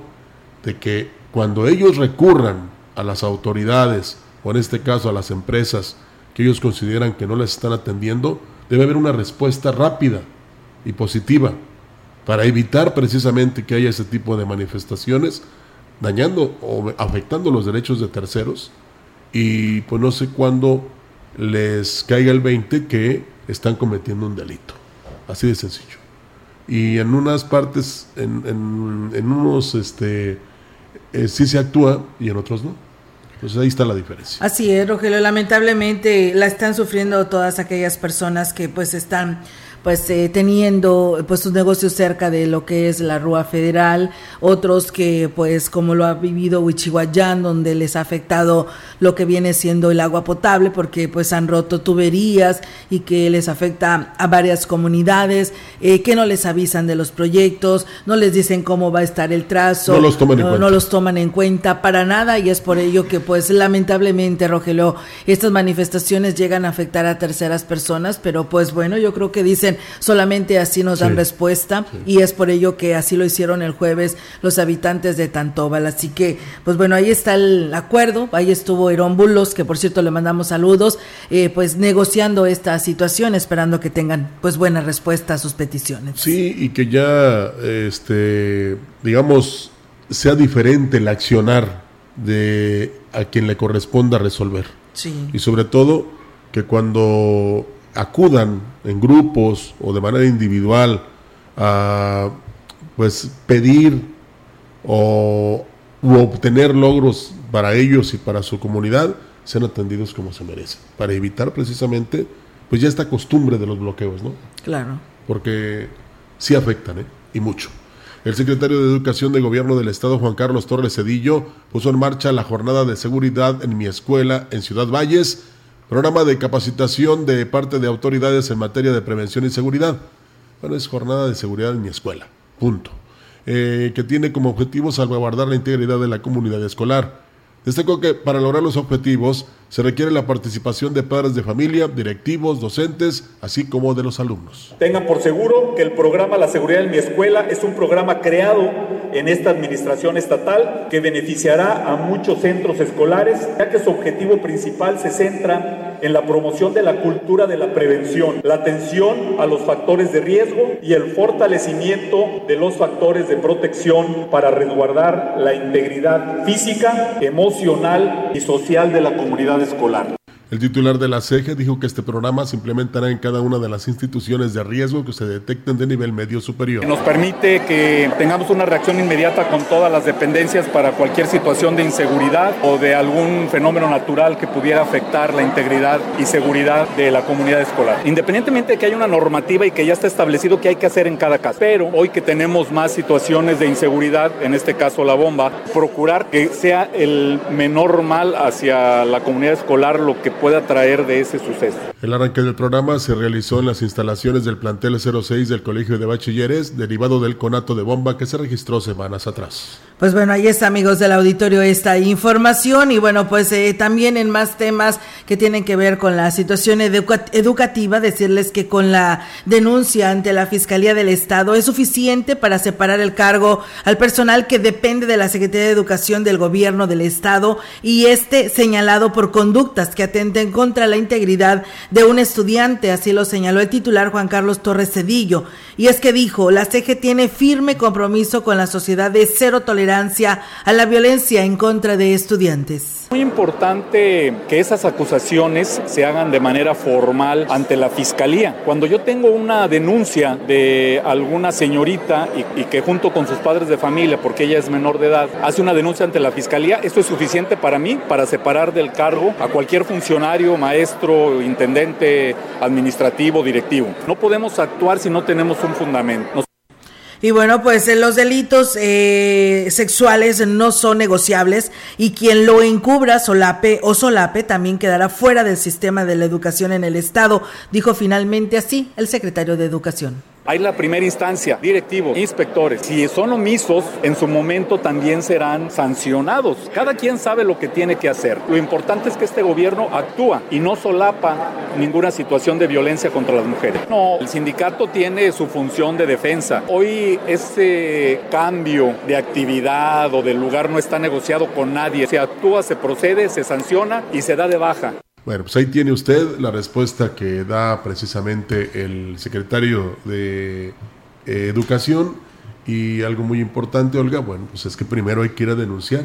Speaker 2: de que cuando ellos recurran a las autoridades, o en este caso a las empresas, que ellos consideran que no les están atendiendo, debe haber una respuesta rápida y positiva para evitar precisamente que haya ese tipo de manifestaciones dañando o afectando los derechos de terceros y pues no sé cuándo les caiga el 20 que están cometiendo un delito. Así de sencillo. Y en unas partes, en, en, unos este, eh, sí se actúa y en otros no. Entonces ahí está la diferencia.
Speaker 1: Así es, Rogelio. Lamentablemente la están sufriendo todas aquellas personas que pues están pues eh, teniendo pues sus negocios cerca de lo que es la Rúa Federal, otros que pues como lo ha vivido Huichihuayán, donde les ha afectado lo que viene siendo el agua potable, porque pues han roto tuberías y que les afecta a varias comunidades, eh, que no les avisan de los proyectos, no les dicen cómo va a estar el trazo,
Speaker 2: no los toman en, cuenta.
Speaker 1: no los toman en cuenta para nada y es por ello que pues lamentablemente Rogelio, estas manifestaciones llegan a afectar a terceras personas, pero pues bueno, yo creo que dicen solamente así nos dan respuesta y es por ello que así lo hicieron el jueves los habitantes de Tantóbal. Así que, pues bueno, ahí está el acuerdo, ahí estuvo Herón Bulos, que por cierto le mandamos saludos, eh, pues negociando esta situación, esperando que tengan pues buena respuesta a sus peticiones.
Speaker 2: Sí, y que ya, este, digamos, sea diferente el accionar de a quien le corresponda resolver.
Speaker 1: Sí.
Speaker 2: Y sobre todo que cuando acudan en grupos o de manera individual a pues pedir o obtener logros para ellos y para su comunidad sean atendidos como se merecen para evitar precisamente pues ya esta costumbre de los bloqueos no
Speaker 1: claro.
Speaker 2: Porque sí afectan ¿eh? y mucho. El secretario de Educación de Gobierno del Estado, Juan Carlos Torres Cedillo, puso en marcha la jornada de seguridad en mi escuela en Ciudad Valles, Programa de capacitación de parte de autoridades en materia de prevención y seguridad. Bueno, es jornada de seguridad en mi escuela. Punto. Eh, que tiene como objetivo salvaguardar la integridad de la comunidad escolar. Destacó que para lograr los objetivos se requiere la participación de padres de familia, directivos, docentes, así como de los alumnos.
Speaker 18: Tengan por seguro que el programa La Seguridad en mi Escuela es un programa creado en esta administración estatal que beneficiará a muchos centros escolares, ya que su objetivo principal se centra en la promoción de la cultura de la prevención, la atención a los factores de riesgo y el fortalecimiento de los factores de protección para resguardar la integridad física, emocional y social de la comunidad escolar.
Speaker 2: El titular de la CEGE dijo que este programa se implementará en cada una de las instituciones de riesgo que se detecten de nivel medio superior.
Speaker 18: Nos permite que tengamos una reacción inmediata con todas las dependencias para cualquier situación de inseguridad o de algún fenómeno natural que pudiera afectar la integridad y seguridad de la comunidad escolar. Independientemente de que haya una normativa y que ya está establecido que hay que hacer en cada caso. Pero hoy que tenemos más situaciones de inseguridad, en este caso la bomba, procurar que sea el menor mal hacia la comunidad escolar lo que pueda traer de ese suceso.
Speaker 2: El arranque del programa se realizó en las instalaciones del plantel 06 del Colegio de Bachilleres, derivado del conato de bomba que se registró semanas atrás.
Speaker 1: Pues bueno, ahí está, amigos del auditorio, esta información. Y bueno, pues eh, también en más temas que tienen que ver con la situación educativa, decirles que con la denuncia ante la Fiscalía del Estado es suficiente para separar el cargo al personal que depende de la Secretaría de Educación del Gobierno del Estado y este señalado por conductas que atenten contra la integridad de un estudiante. Así lo señaló el titular Juan Carlos Torres Cedillo. Y es que dijo, la CG tiene firme compromiso con la sociedad de cero tolerancia a la violencia en contra de estudiantes.
Speaker 18: Muy importante que esas acusaciones se hagan de manera formal ante la fiscalía. Cuando yo tengo una denuncia de alguna señorita y, que junto con sus padres de familia, porque ella es menor de edad, hace una denuncia ante la fiscalía, esto es suficiente para mí para separar del cargo a cualquier funcionario, maestro, intendente, administrativo, directivo. No podemos actuar si no tenemos un fundamento.
Speaker 1: Y bueno, pues eh, los delitos eh, sexuales no son negociables y quien lo encubra, solape o solape, también quedará fuera del sistema de la educación en el Estado, dijo finalmente así el secretario de Educación.
Speaker 18: Hay la primera instancia, directivos, inspectores. Si son omisos, en su momento también serán sancionados. Cada quien sabe lo que tiene que hacer. Lo importante es que este gobierno actúa y no solapa ninguna situación de violencia contra las mujeres. No, el sindicato tiene su función de defensa. Hoy ese cambio de actividad o de lugar no está negociado con nadie. Se actúa, se procede, se sanciona y se da de baja.
Speaker 2: Bueno, pues ahí tiene usted la respuesta que da precisamente el secretario de eh, Educación y algo muy importante, Olga, bueno, pues es que primero hay que ir a denunciar,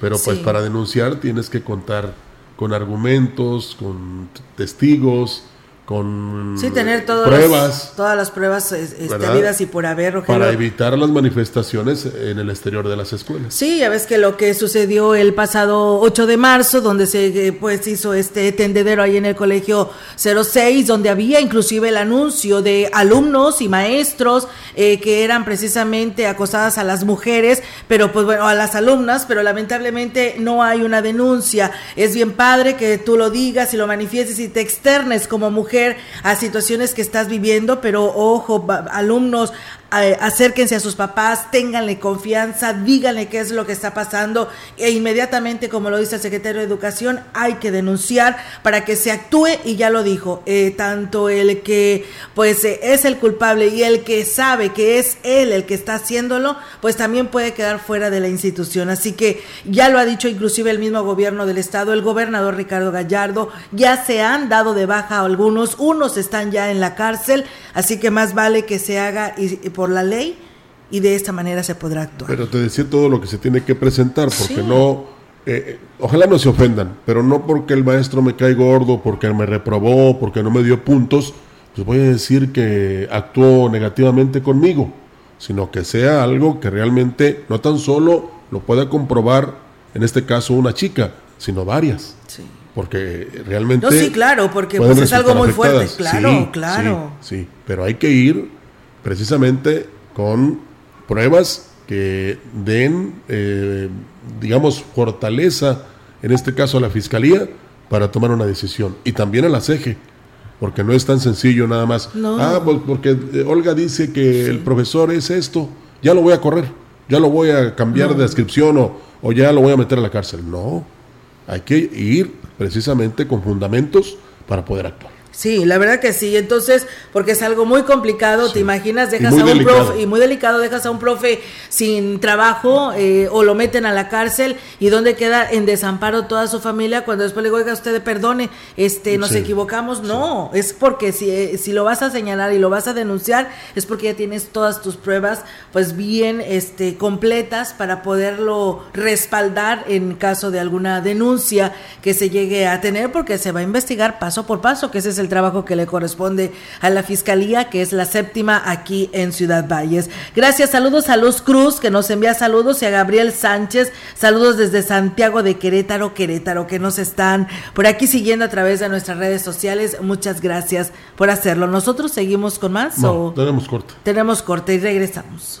Speaker 2: pero pues
Speaker 1: Sí.
Speaker 2: para denunciar tienes que contar con argumentos, con testigos, con
Speaker 1: Sí, tener todas
Speaker 2: pruebas
Speaker 1: las, todas las pruebas es- este, y por haber, Rogelio.
Speaker 2: para evitar las manifestaciones en el exterior de las escuelas.
Speaker 1: Sí, ya ves que lo que sucedió el pasado 8 de marzo, donde se eh, pues hizo este tendedero ahí en el colegio 06, donde había inclusive el anuncio de alumnos y maestros eh, que eran precisamente acosadas a las mujeres, pero pues bueno, a las alumnas, pero lamentablemente no hay una denuncia. Es bien padre que tú lo digas y lo manifiestes y te externes como mujer a situaciones que estás viviendo, pero ojo, alumnos, acérquense a sus papás, ténganle confianza, díganle qué es lo que está pasando e inmediatamente, como lo dice el secretario de Educación, hay que denunciar para que se actúe y ya lo dijo, eh, tanto el que pues eh, es el culpable y el que sabe que es él el que está haciéndolo, pues también puede quedar fuera de la institución. Así que ya lo ha dicho inclusive el mismo gobierno del estado, el gobernador Ricardo Gallardo, ya se han dado de baja algunos, unos están ya en la cárcel, así que más vale que se haga y por la ley y de esta manera se podrá actuar.
Speaker 2: Pero te decía todo lo que se tiene que presentar, porque
Speaker 1: Sí.
Speaker 2: no, eh, eh, ojalá no se ofendan, pero no porque el maestro me cae gordo, porque me reprobó, porque no me dio puntos, pues voy a decir que actuó negativamente conmigo, sino que sea algo que realmente no tan solo lo pueda comprobar, en este caso una chica, sino varias. Porque realmente...
Speaker 1: No, sí, claro, porque pues es algo muy fuerte, claro,
Speaker 2: Sí,
Speaker 1: claro.
Speaker 2: Sí, sí, pero hay que ir precisamente con pruebas que den, eh, digamos, fortaleza, en este caso a la Fiscalía, para tomar una decisión. Y también a la CEGE, porque no es tan sencillo nada más.
Speaker 1: No.
Speaker 2: Ah, pues porque eh, Olga dice que el profesor es esto, ya lo voy a correr, ya lo voy a cambiar
Speaker 1: No.
Speaker 2: de descripción o, o ya lo voy a meter a la cárcel. No, hay que ir precisamente con fundamentos para poder actuar.
Speaker 1: Sí, la verdad que sí. Entonces, porque es algo muy complicado, te imaginas, dejas a un profe, y muy delicado, dejas a un profe sin trabajo eh, o lo meten a la cárcel y donde queda en desamparo toda su familia cuando después le digo, oiga, usted perdone, este, nos equivocamos. No, es porque si, eh, si lo vas a señalar y lo vas a denunciar, es porque ya tienes todas tus pruebas, pues bien, este, completas para poderlo respaldar en caso de alguna denuncia que se llegue a tener, porque se va a investigar paso por paso, que ese es el trabajo que le corresponde a la Fiscalía, que es la séptima aquí en Ciudad Valles. Gracias, saludos a Luz Cruz, que nos envía saludos, y a Gabriel Sánchez, saludos desde Santiago de Querétaro, Querétaro, que nos están por aquí siguiendo a través de nuestras redes sociales. Muchas gracias por hacerlo. ¿Nosotros seguimos con más?
Speaker 2: o tenemos corte.
Speaker 1: Tenemos corte y regresamos.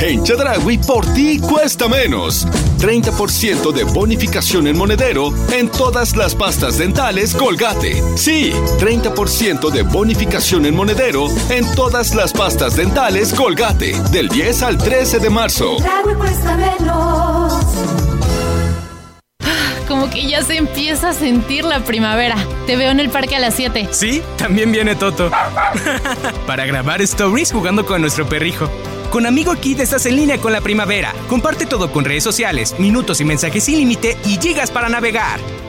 Speaker 19: En Chedragui por ti cuesta menos. 30% de bonificación en monedero en todas las pastas dentales Colgate. Sí, 30% de bonificación en monedero en todas las pastas dentales Colgate. Del 10 al 13 de marzo. cuesta menos.
Speaker 20: Como que ya se empieza a sentir la primavera. Te veo en el parque a las 7.
Speaker 21: Sí, también viene Toto. Para grabar stories jugando con nuestro perrijo. Con Amigo Kid estás en línea con la primavera. Comparte todo con redes sociales, minutos y mensajes sin límite y gigas para navegar.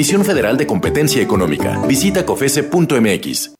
Speaker 19: Comisión Federal de Competencia Económica. Visita cofese.mx.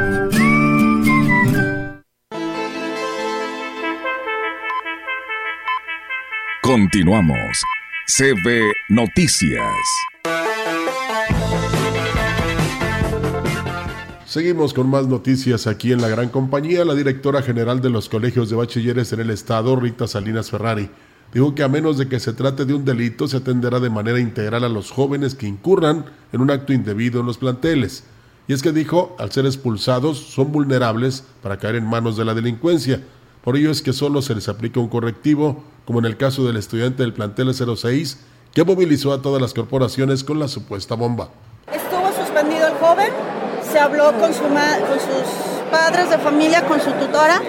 Speaker 14: Continuamos. CB Noticias.
Speaker 2: Seguimos con más noticias aquí en la gran compañía. La directora general de los colegios de bachilleres en el estado, Rita Salinas Ferrari, dijo que a menos de que se trate de un delito, se atenderá de manera integral a los jóvenes que incurran en un acto indebido en los planteles. Y es que dijo, al ser expulsados, son vulnerables para caer en manos de la delincuencia. Por ello es que solo se les aplica un correctivo como en el caso del estudiante del plantel 06, que movilizó a todas las corporaciones con la supuesta bomba.
Speaker 22: Estuvo suspendido el joven, se habló con, su con sus padres de familia, con su tutora,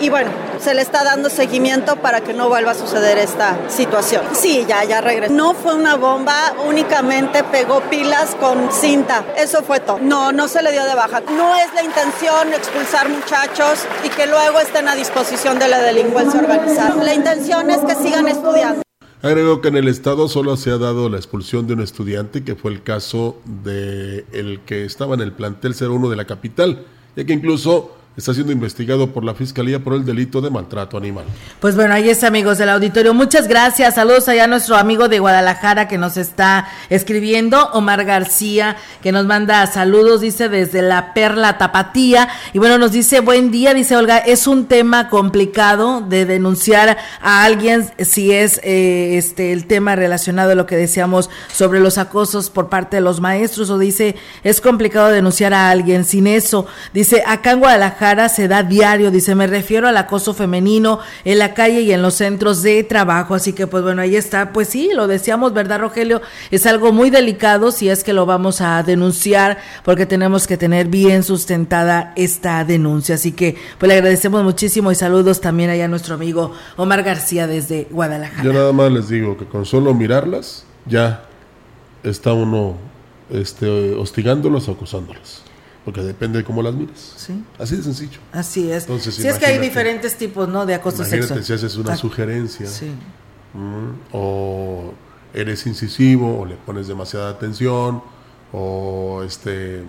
Speaker 22: y bueno, se le está dando seguimiento para que no vuelva a suceder esta situación. Sí, ya, ya regresó. No fue una bomba, únicamente pegó pilas con cinta. Eso fue todo. No, no se le dio de baja. No es la intención expulsar muchachos y que luego estén a disposición de la delincuencia organizada. La intención es que sigan estudiando.
Speaker 2: Agregó que en el estado solo se ha dado la expulsión de un estudiante, que fue el caso de el que estaba en el plantel 01 de la capital, ya que incluso está siendo investigado por la Fiscalía por el delito de maltrato animal.
Speaker 1: Pues bueno, ahí está, amigos del auditorio. Muchas gracias. Saludos allá a nuestro amigo de Guadalajara que nos está escribiendo, Omar García, que nos manda saludos, dice desde la Perla Tapatía. Y bueno, nos dice, buen día, dice Olga, es un tema complicado de denunciar a alguien si es eh, este el tema relacionado a lo que decíamos sobre los acosos por parte de los maestros, o dice, es complicado denunciar a alguien sin eso. Dice, acá en Guadalajara, Guadalajara se da diario, dice, me refiero al acoso femenino en la calle y en los centros de trabajo. Así que pues bueno, ahí está. Pues sí, lo decíamos, ¿verdad, Rogelio? Es algo muy delicado si es que lo vamos a denunciar porque tenemos que tener bien sustentada esta denuncia. Así que pues le agradecemos muchísimo y saludos también allá a nuestro amigo Omar García desde Guadalajara.
Speaker 2: Yo nada más les digo que con solo mirarlas ya está uno este, hostigándolas o acusándolas. Porque depende de cómo las mires.
Speaker 1: Sí.
Speaker 2: Así de sencillo.
Speaker 1: Así es.
Speaker 2: Entonces,
Speaker 1: si es que hay diferentes tipos, ¿no? De acoso
Speaker 2: Imagínate
Speaker 1: sexual.
Speaker 2: si haces una
Speaker 1: Ah,
Speaker 2: sugerencia.
Speaker 1: Sí.
Speaker 2: mm, O eres incisivo, o le pones demasiada atención, o este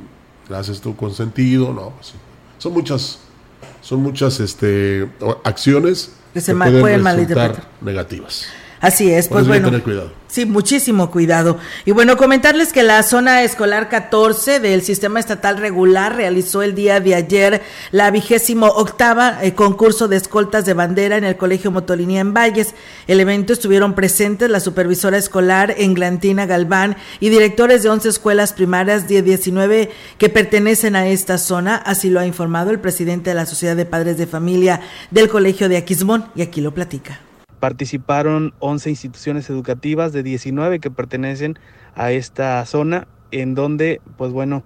Speaker 2: la haces tú consentido. No, pues. Son muchas, son muchas este, acciones
Speaker 1: Que se ma- pueden
Speaker 2: resultar
Speaker 1: malinterpretar.
Speaker 2: negativas.
Speaker 1: Así es, pues bueno.
Speaker 2: cuidado.
Speaker 1: Sí, muchísimo cuidado. Y bueno, comentarles que la zona escolar 14 del sistema estatal regular realizó el día de ayer la vigésimo octava eh, concurso de escoltas de bandera en el Colegio Motolinía en Valles. El evento estuvieron presentes la supervisora escolar Englantina Galván y directores de 11 escuelas primarias de 19 que pertenecen a esta zona. Así lo ha informado el presidente de la Sociedad de Padres de Familia del Colegio de Aquismón y aquí lo platica.
Speaker 23: Participaron 11 instituciones educativas de 19 que pertenecen a esta zona, en donde, pues bueno,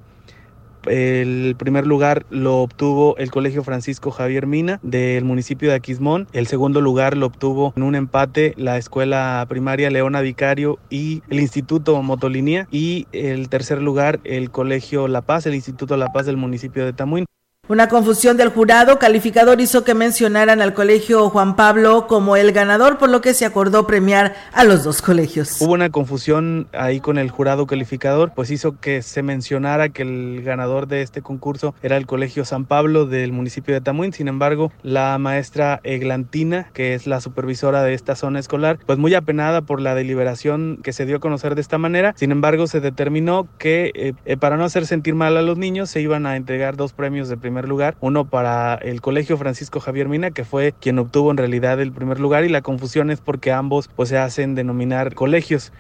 Speaker 23: el primer lugar lo obtuvo el Colegio Francisco Javier Mina del municipio de Aquismón. El segundo lugar lo obtuvo en un empate la escuela primaria Leona Vicario y el Instituto Motolinía. Y el tercer lugar el Colegio La Paz, el Instituto La Paz del municipio de Tamuín.
Speaker 1: Una confusión del jurado calificador hizo que mencionaran al colegio Juan Pablo como el ganador, por lo que se acordó premiar a los dos colegios.
Speaker 23: Hubo una confusión ahí con el jurado calificador, pues hizo que se mencionara que el ganador de este concurso era el Colegio San Pablo del municipio de Tamuín. Sin embargo, la maestra Eglantina, que es la supervisora de esta zona escolar, pues muy apenada por la deliberación que se dio a conocer de esta manera. Sin embargo, se determinó que eh, eh, para no hacer sentir mal a los niños se iban a entregar dos premios de primer lugar, uno para el Colegio Francisco Javier Mina, que fue quien obtuvo en realidad el primer lugar y la confusión es porque ambos pues se hacen denominar colegios.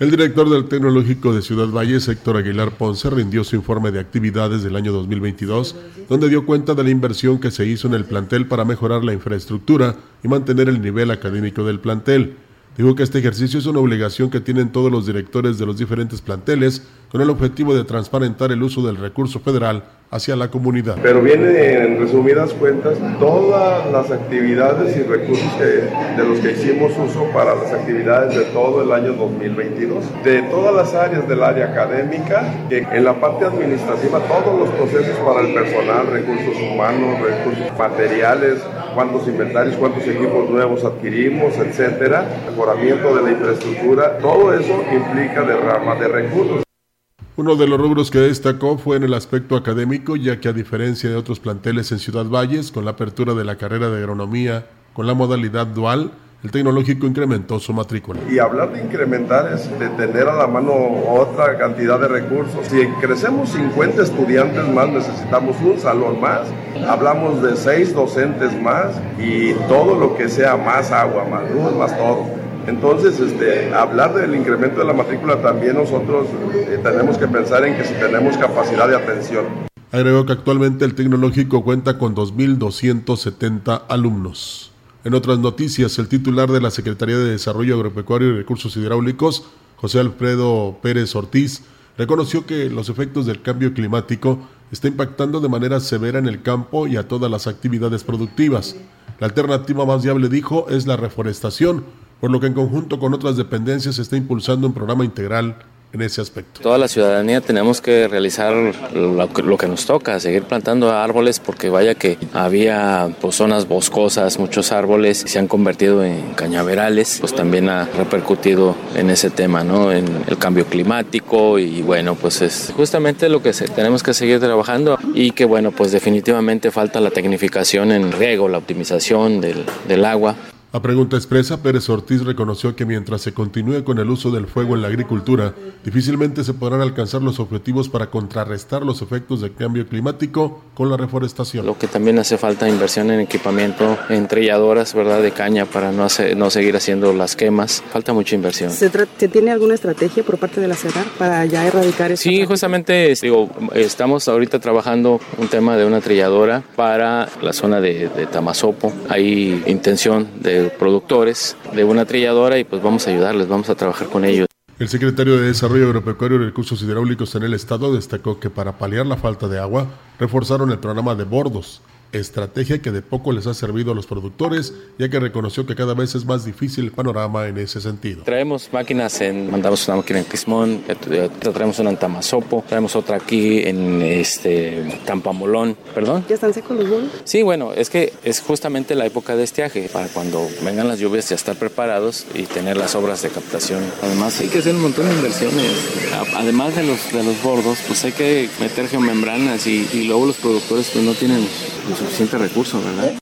Speaker 2: El director del Tecnológico de Ciudad Valles, Héctor Aguilar Ponce, rindió su informe de actividades del año 2022, donde dio cuenta de la inversión que se hizo en el plantel para mejorar la infraestructura y mantener el nivel académico del plantel. Dijo que este ejercicio es una obligación que tienen todos los directores de los diferentes planteles con el objetivo de transparentar el uso del recurso federal hacia la comunidad.
Speaker 24: Pero viene en resumidas cuentas todas las actividades y recursos que, de los que hicimos uso para las actividades de todo el año 2022. De todas las áreas del área académica, que en la parte administrativa todos los procesos para el personal, recursos humanos, recursos materiales, cuántos inventarios, cuántos equipos nuevos adquirimos, etcétera, mejoramiento de la infraestructura, todo eso implica derrama de recursos.
Speaker 2: Uno de los rubros que destacó fue en el aspecto académico, ya que a diferencia de otros planteles en Ciudad Valles, con la apertura de la carrera de agronomía con la modalidad dual, el tecnológico incrementó su matrícula.
Speaker 24: Y hablar de incrementar es de tener a la mano otra cantidad de recursos. Si crecemos 50 estudiantes más, necesitamos un salón más. Hablamos de 6 docentes más y todo lo que sea más agua, más luz, más todo. Entonces, este, hablar del incremento de la matrícula también nosotros eh, tenemos que pensar en que si tenemos capacidad de atención.
Speaker 2: Agregó que actualmente el tecnológico cuenta con 2.270 alumnos. En otras noticias, el titular de la Secretaría de Desarrollo Agropecuario y Recursos Hidráulicos, José Alfredo Pérez Ortiz, reconoció que los efectos del cambio climático está impactando de manera severa en el campo y a todas las actividades productivas. La alternativa más viable, dijo, es la reforestación, por lo que en conjunto con otras dependencias se está impulsando un programa integral en ese aspecto.
Speaker 25: Toda la ciudadanía tenemos que realizar lo que, nos toca, seguir plantando árboles porque vaya que había pues, zonas boscosas, muchos árboles se han convertido en cañaverales, pues también ha repercutido en ese tema, ¿no? En el cambio climático y bueno, pues es justamente lo que tenemos que seguir trabajando y que bueno, pues definitivamente falta la tecnificación en riego, la optimización del agua.
Speaker 2: A pregunta expresa, Pérez Ortiz reconoció que mientras se continúe con el uso del fuego en la agricultura, difícilmente se podrán alcanzar los objetivos para contrarrestar los efectos del cambio climático con la reforestación.
Speaker 25: Lo que también hace falta inversión en equipamiento, en trilladoras, ¿verdad?, de caña para no, hacer, no seguir haciendo las quemas. Falta mucha inversión.
Speaker 26: ¿Se, ¿Se, tiene alguna estrategia por parte de la CEDAR para ya erradicar eso?
Speaker 25: Sí, justamente, digo, estamos ahorita trabajando un tema de una trilladora para la zona de, de Tamazopo. Hay intención de productores de una trilladora y pues vamos a ayudarles, vamos a trabajar con ellos.
Speaker 2: El secretario de Desarrollo Agropecuario y Recursos Hidráulicos en el Estado destacó que para paliar la falta de agua reforzaron el programa de bordos estrategia que de poco les ha servido a los productores, ya que reconoció que cada vez es más difícil el panorama en ese sentido.
Speaker 25: Traemos máquinas en, mandamos una máquina en Quismón, traemos una en Tamazopo, traemos otra aquí en este Tampamolón, perdón.
Speaker 26: ¿Ya están secos los bonos?
Speaker 25: Sí, bueno, es que es justamente la época de estiaje, para cuando vengan las lluvias ya estar preparados y tener las obras de captación. Además hay que hacer un montón de inversiones, además de los, de los bordos, pues hay que meter geomembranas y, y luego los productores pues no tienen suficiente recurso, ¿verdad?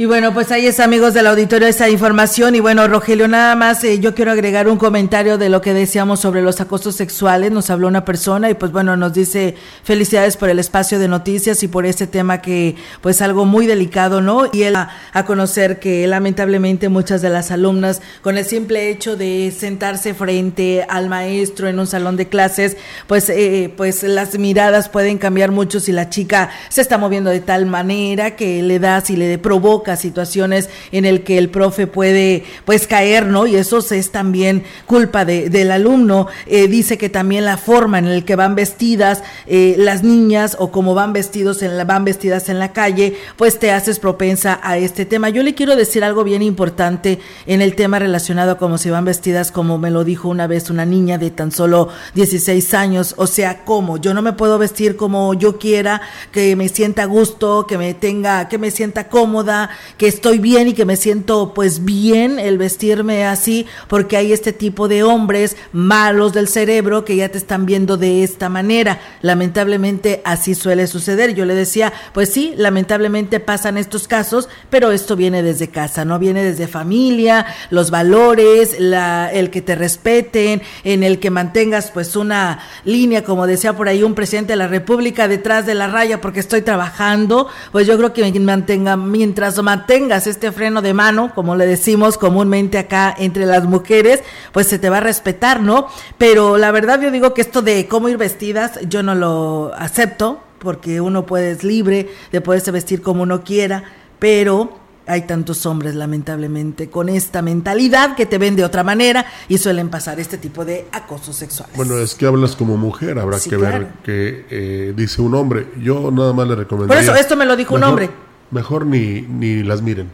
Speaker 1: Y bueno, pues ahí es amigos del auditorio esa información. Y bueno, Rogelio, nada más eh, yo quiero agregar un comentario de lo que decíamos sobre los acosos sexuales. Nos habló una persona y pues bueno, nos dice felicidades por el espacio de noticias y por este tema que pues algo muy delicado, ¿no? Y él a, a conocer que lamentablemente muchas de las alumnas con el simple hecho de sentarse frente al maestro en un salón de clases, pues eh, pues las miradas pueden cambiar mucho si la chica se está moviendo de tal manera que le da, si le provoca situaciones en el que el profe puede pues caer, ¿no? Y eso es también culpa de, del alumno. Eh, dice que también la forma en el que van vestidas eh, las niñas o como van vestidos en la, van vestidas en la calle, pues te haces propensa a este tema. Yo le quiero decir algo bien importante en el tema relacionado a cómo se van vestidas, como me lo dijo una vez una niña de tan solo 16 años, o sea, cómo yo no me puedo vestir como yo quiera, que me sienta a gusto, que me tenga, que me sienta cómoda, que estoy bien y que me siento pues bien el vestirme así, porque hay este tipo de hombres malos del cerebro que ya te están viendo de esta manera. Lamentablemente así suele suceder. Yo le decía, pues sí, lamentablemente pasan estos casos, pero esto viene desde casa, no viene desde familia, los valores, la, el que te respeten, en el que mantengas pues una línea, como decía por ahí un presidente de la República, detrás de la raya porque estoy trabajando, pues yo creo que mantenga, mientras mantengas este freno de mano, como le decimos comúnmente acá entre las mujeres, pues se te va a respetar, ¿no? Pero la verdad yo digo que esto de cómo ir vestidas, yo no lo acepto, porque uno puede, es libre de poderse vestir como uno quiera, pero hay tantos hombres lamentablemente con esta mentalidad que te ven de otra manera y suelen pasar este tipo de acosos sexuales.
Speaker 2: Bueno, es que hablas como mujer, habrá
Speaker 1: Sí,
Speaker 2: que
Speaker 1: claro.
Speaker 2: ver que eh, dice un hombre. Yo nada más le recomendaría.
Speaker 1: Por eso, esto me lo dijo un hombre.
Speaker 2: Mejor ni, ni las miren.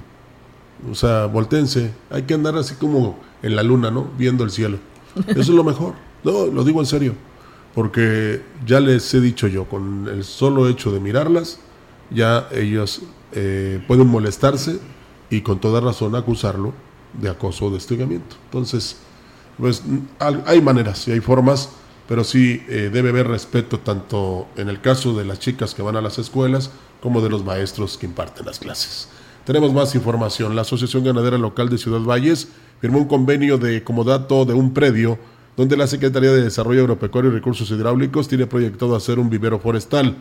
Speaker 2: O sea, voltense. Hay que andar así como en la luna, ¿no? Viendo el cielo. Eso es lo mejor. No, lo digo en serio. Porque ya les he dicho yo, con el solo hecho de mirarlas, ya ellos eh, pueden molestarse y con toda razón acusarlo de acoso o de hostigamiento. Entonces, pues hay maneras y hay formas, pero sí eh, debe haber respeto tanto en el caso de las chicas que van a las escuelas como de los maestros que imparten las clases. Tenemos más información. La Asociación Ganadera Local de Ciudad Valles firmó un convenio de comodato de un predio donde la Secretaría de Desarrollo Agropecuario y Recursos Hidráulicos tiene proyectado hacer un vivero forestal.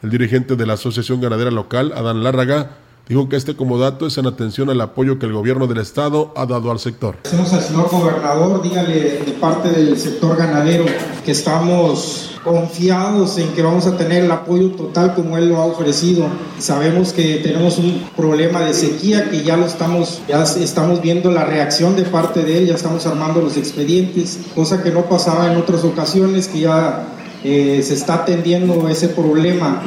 Speaker 2: El dirigente de la Asociación Ganadera Local, Adán Lárraga, dijo que este comodato es en atención al apoyo que el gobierno del estado ha dado al sector.
Speaker 27: Hacemos al señor gobernador, dígale de parte del sector ganadero que estamos confiados en que vamos a tener el apoyo total como él lo ha ofrecido. Sabemos que tenemos un problema de sequía que ya lo estamos, ya estamos viendo la reacción de parte de él, ya estamos armando los expedientes, cosa que no pasaba en otras ocasiones, que ya eh, se está atendiendo ese problema.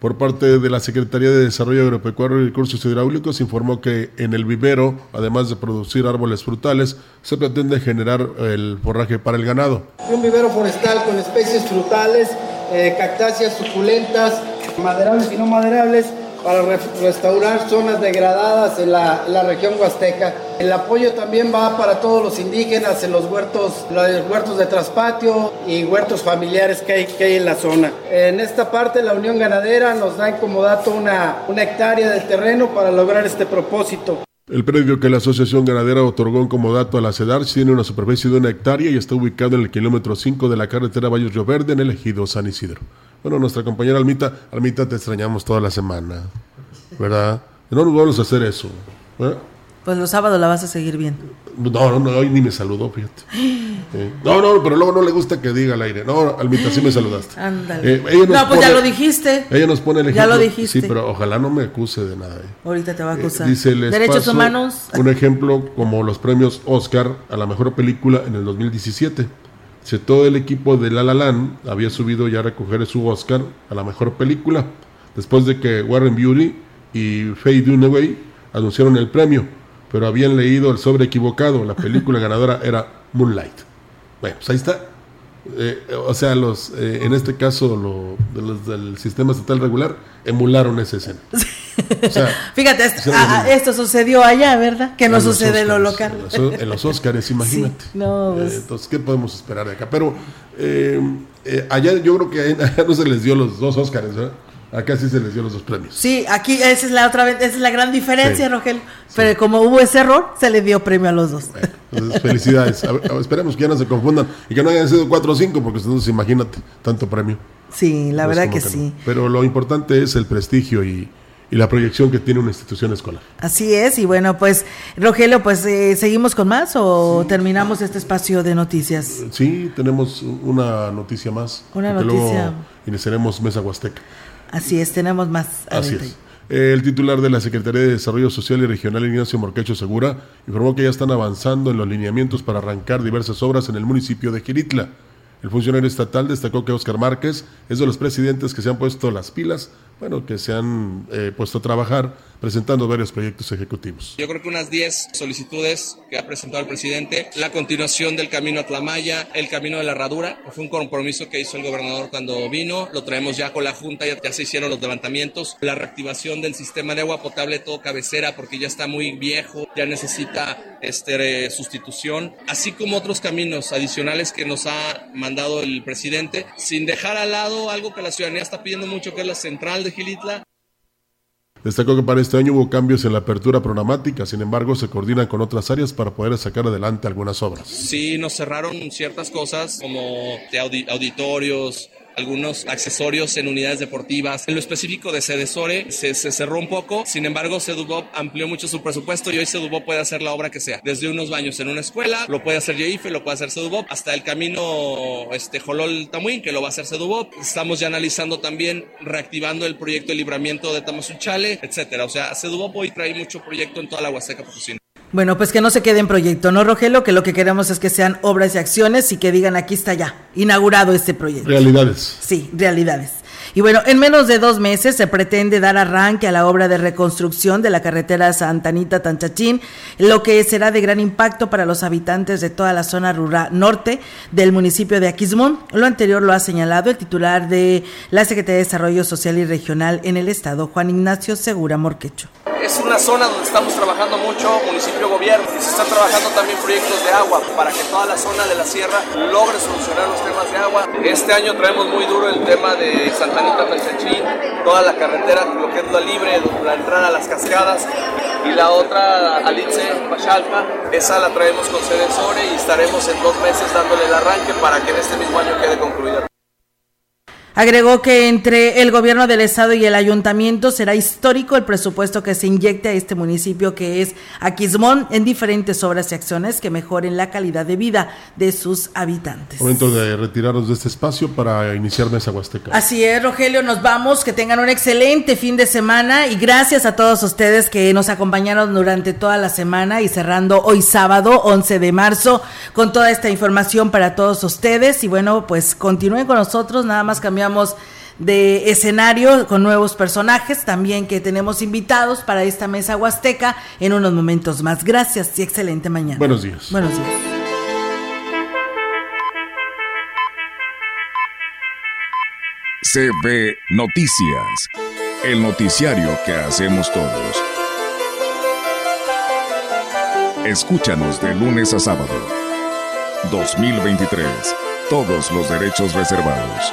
Speaker 2: Por parte de la Secretaría de Desarrollo Agropecuario y Recursos Hidráulicos informó que en el vivero, además de producir árboles frutales, se pretende generar el forraje para el ganado.
Speaker 28: un vivero forestal con especies frutales, eh, cactáceas suculentas, maderables y no maderables, para re- restaurar zonas degradadas en la, en la región huasteca. El apoyo también va para todos los indígenas en los huertos, los huertos de traspatio y huertos familiares que hay, que hay en la zona. En esta parte la Unión Ganadera nos da como dato una, hectárea de terreno para lograr este propósito.
Speaker 2: El predio que la Asociación Ganadera otorgó como dato a la CEDAR tiene una superficie de una hectárea y está ubicado en el kilómetro 5 de la carretera Valles Río en el ejido San Isidro. Bueno, nuestra compañera Almita, Almita te extrañamos toda la semana, ¿verdad? No nos vamos a hacer eso. ¿eh?
Speaker 1: Pues los sábados la vas a seguir bien.
Speaker 2: No, no, no, hoy ni me saludó, fíjate. Eh, no, no, pero luego no le gusta que diga al aire. No, Almita, sí me saludaste.
Speaker 1: Ándale.
Speaker 2: Eh, ella nos
Speaker 1: no, pues ya lo dijiste.
Speaker 2: Ella nos pone el
Speaker 1: Ya
Speaker 2: ejemplo.
Speaker 1: lo dijiste.
Speaker 2: Sí, pero ojalá no me acuse de nada. eh.
Speaker 1: Ahorita te va a acusar.
Speaker 2: Dice, les
Speaker 1: Derechos
Speaker 2: paso
Speaker 1: humanos.
Speaker 2: Un ejemplo como los premios Oscar a la mejor película en el 2017. Dice, todo el equipo de La La Land había subido ya a recoger su Oscar a la mejor película después de que Warren Beauty y Faye Dunaway anunciaron el premio, pero habían leído el sobre equivocado. La película ganadora era Moonlight. Bueno, pues ahí está. Eh, o sea, los eh, en este caso lo- de los del sistema estatal regular emularon esa escena. O sea,
Speaker 1: Fíjate, esto, ah, esto sucedió allá, ¿verdad? Que no sucede en lo local.
Speaker 2: En los, en los Óscares, imagínate.
Speaker 1: no, pues.
Speaker 2: Eh, entonces, ¿qué podemos esperar de acá? Pero eh, allá yo creo que allá no se les dio los dos Óscares, ¿verdad? Acá sí se les dio los dos premios.
Speaker 1: Sí, aquí esa es la otra vez, esa es la gran diferencia,
Speaker 2: Sí.
Speaker 1: Rogelio. Pero como hubo ese error, se le dio premio a los dos.
Speaker 2: Entonces, felicidades. A ver, esperemos que ya no se confundan y que no hayan sido cuatro o cinco, porque entonces imagínate tanto premio.
Speaker 1: Sí, la
Speaker 2: No
Speaker 1: verdad que,
Speaker 2: no.
Speaker 1: sí.
Speaker 2: Pero lo importante es el prestigio y, y la proyección que tiene una institución escolar.
Speaker 1: Así es, y bueno, pues, Rogelio, pues, eh, ¿seguimos con más o terminamos este espacio de noticias?
Speaker 2: Sí, tenemos una noticia más.
Speaker 1: Una noticia.
Speaker 2: Luego iniciaremos Mesa Huasteca.
Speaker 1: Así es, tenemos más.
Speaker 2: Así es. El titular de la Secretaría de Desarrollo Social y Regional, Ignacio Morquecho Segura, informó que ya están avanzando en los lineamientos para arrancar diversas obras en el municipio de Giritla. El funcionario estatal destacó que Óscar Márquez es de los presidentes que se han puesto las pilas, bueno, que se han eh, puesto a trabajar presentando varios proyectos ejecutivos.
Speaker 29: Yo creo que unas 10 solicitudes que ha presentado el presidente, la continuación del camino a Tlamaya, el camino de la herradura, fue un compromiso que hizo el gobernador cuando vino, lo traemos ya con la Junta, ya, se hicieron los levantamientos, la reactivación del sistema de agua potable todo cabecera porque ya está muy viejo, ya necesita este, sustitución, así como otros caminos adicionales que nos ha mandado el presidente, sin dejar al lado algo que la ciudadanía está pidiendo mucho, que es la central de Gilitla,
Speaker 2: Destacó que para este año hubo cambios en la apertura programática, sin embargo se coordinan con otras áreas para poder sacar adelante algunas obras.
Speaker 29: Sí, nos cerraron ciertas cosas como auditorios, algunos accesorios en unidades deportivas. En lo específico de Cedesore se, se cerró un poco, sin embargo Cedubop amplió mucho su presupuesto y hoy Cedubop puede hacer la obra que sea. Desde unos baños en una escuela, lo puede hacer YEIFE, lo puede hacer Cedubop, hasta el camino este, Jolol Tamuín, que lo va a hacer Cedubop. Estamos ya analizando también reactivando el proyecto de libramiento de Tamazunchale, etcétera. O sea, Cedubop hoy trae mucho proyecto en toda la Huasteca Potosina.
Speaker 1: Bueno, pues que no se quede en proyecto, ¿no, Rogelio? Que lo que queremos es que sean obras y acciones y que digan aquí está ya, inaugurado este proyecto.
Speaker 2: Realidades.
Speaker 1: Sí, realidades. Y bueno, en menos de dos meses se pretende dar arranque a la obra de reconstrucción de la carretera Santa Anita Tanchachín, lo que será de gran impacto para los habitantes de toda la zona rural norte del municipio de Aquismón. Lo anterior lo ha señalado el titular de la Secretaría de Desarrollo Social y Regional en el estado, Juan Ignacio Segura Morquecho.
Speaker 29: Es una zona donde estamos trabajando mucho, municipio gobierno, y se están trabajando también proyectos de agua para que toda la zona de la sierra logre solucionar los temas de agua. Este año traemos muy duro el tema de Santa Anita toda la carretera, lo que es la libre, la entrada a las cascadas, y la otra, Alitze, Pachalpa, esa la traemos con Cedesore y estaremos en dos meses dándole el arranque para que en este mismo año quede concluida.
Speaker 1: Agregó que entre el gobierno del estado y el ayuntamiento será histórico el presupuesto que se inyecte a este municipio que es Aquismón en diferentes obras y acciones que mejoren la calidad de vida de sus habitantes.
Speaker 2: Momento de retirarnos de este espacio para iniciar Mesa Huasteca.
Speaker 1: Así es, Rogelio, nos vamos, que tengan un excelente fin de semana y gracias a todos ustedes que nos acompañaron durante toda la semana y cerrando hoy sábado 11 de marzo con toda esta información para todos ustedes y bueno, pues continúen con nosotros, nada más cambiamos de escenario con nuevos personajes también que tenemos invitados para esta mesa huasteca en unos momentos más. Gracias y excelente mañana.
Speaker 2: Buenos días.
Speaker 1: Buenos días.
Speaker 14: CB Noticias, el noticiario que hacemos todos. Escúchanos de lunes a sábado. 2023. Todos los derechos reservados.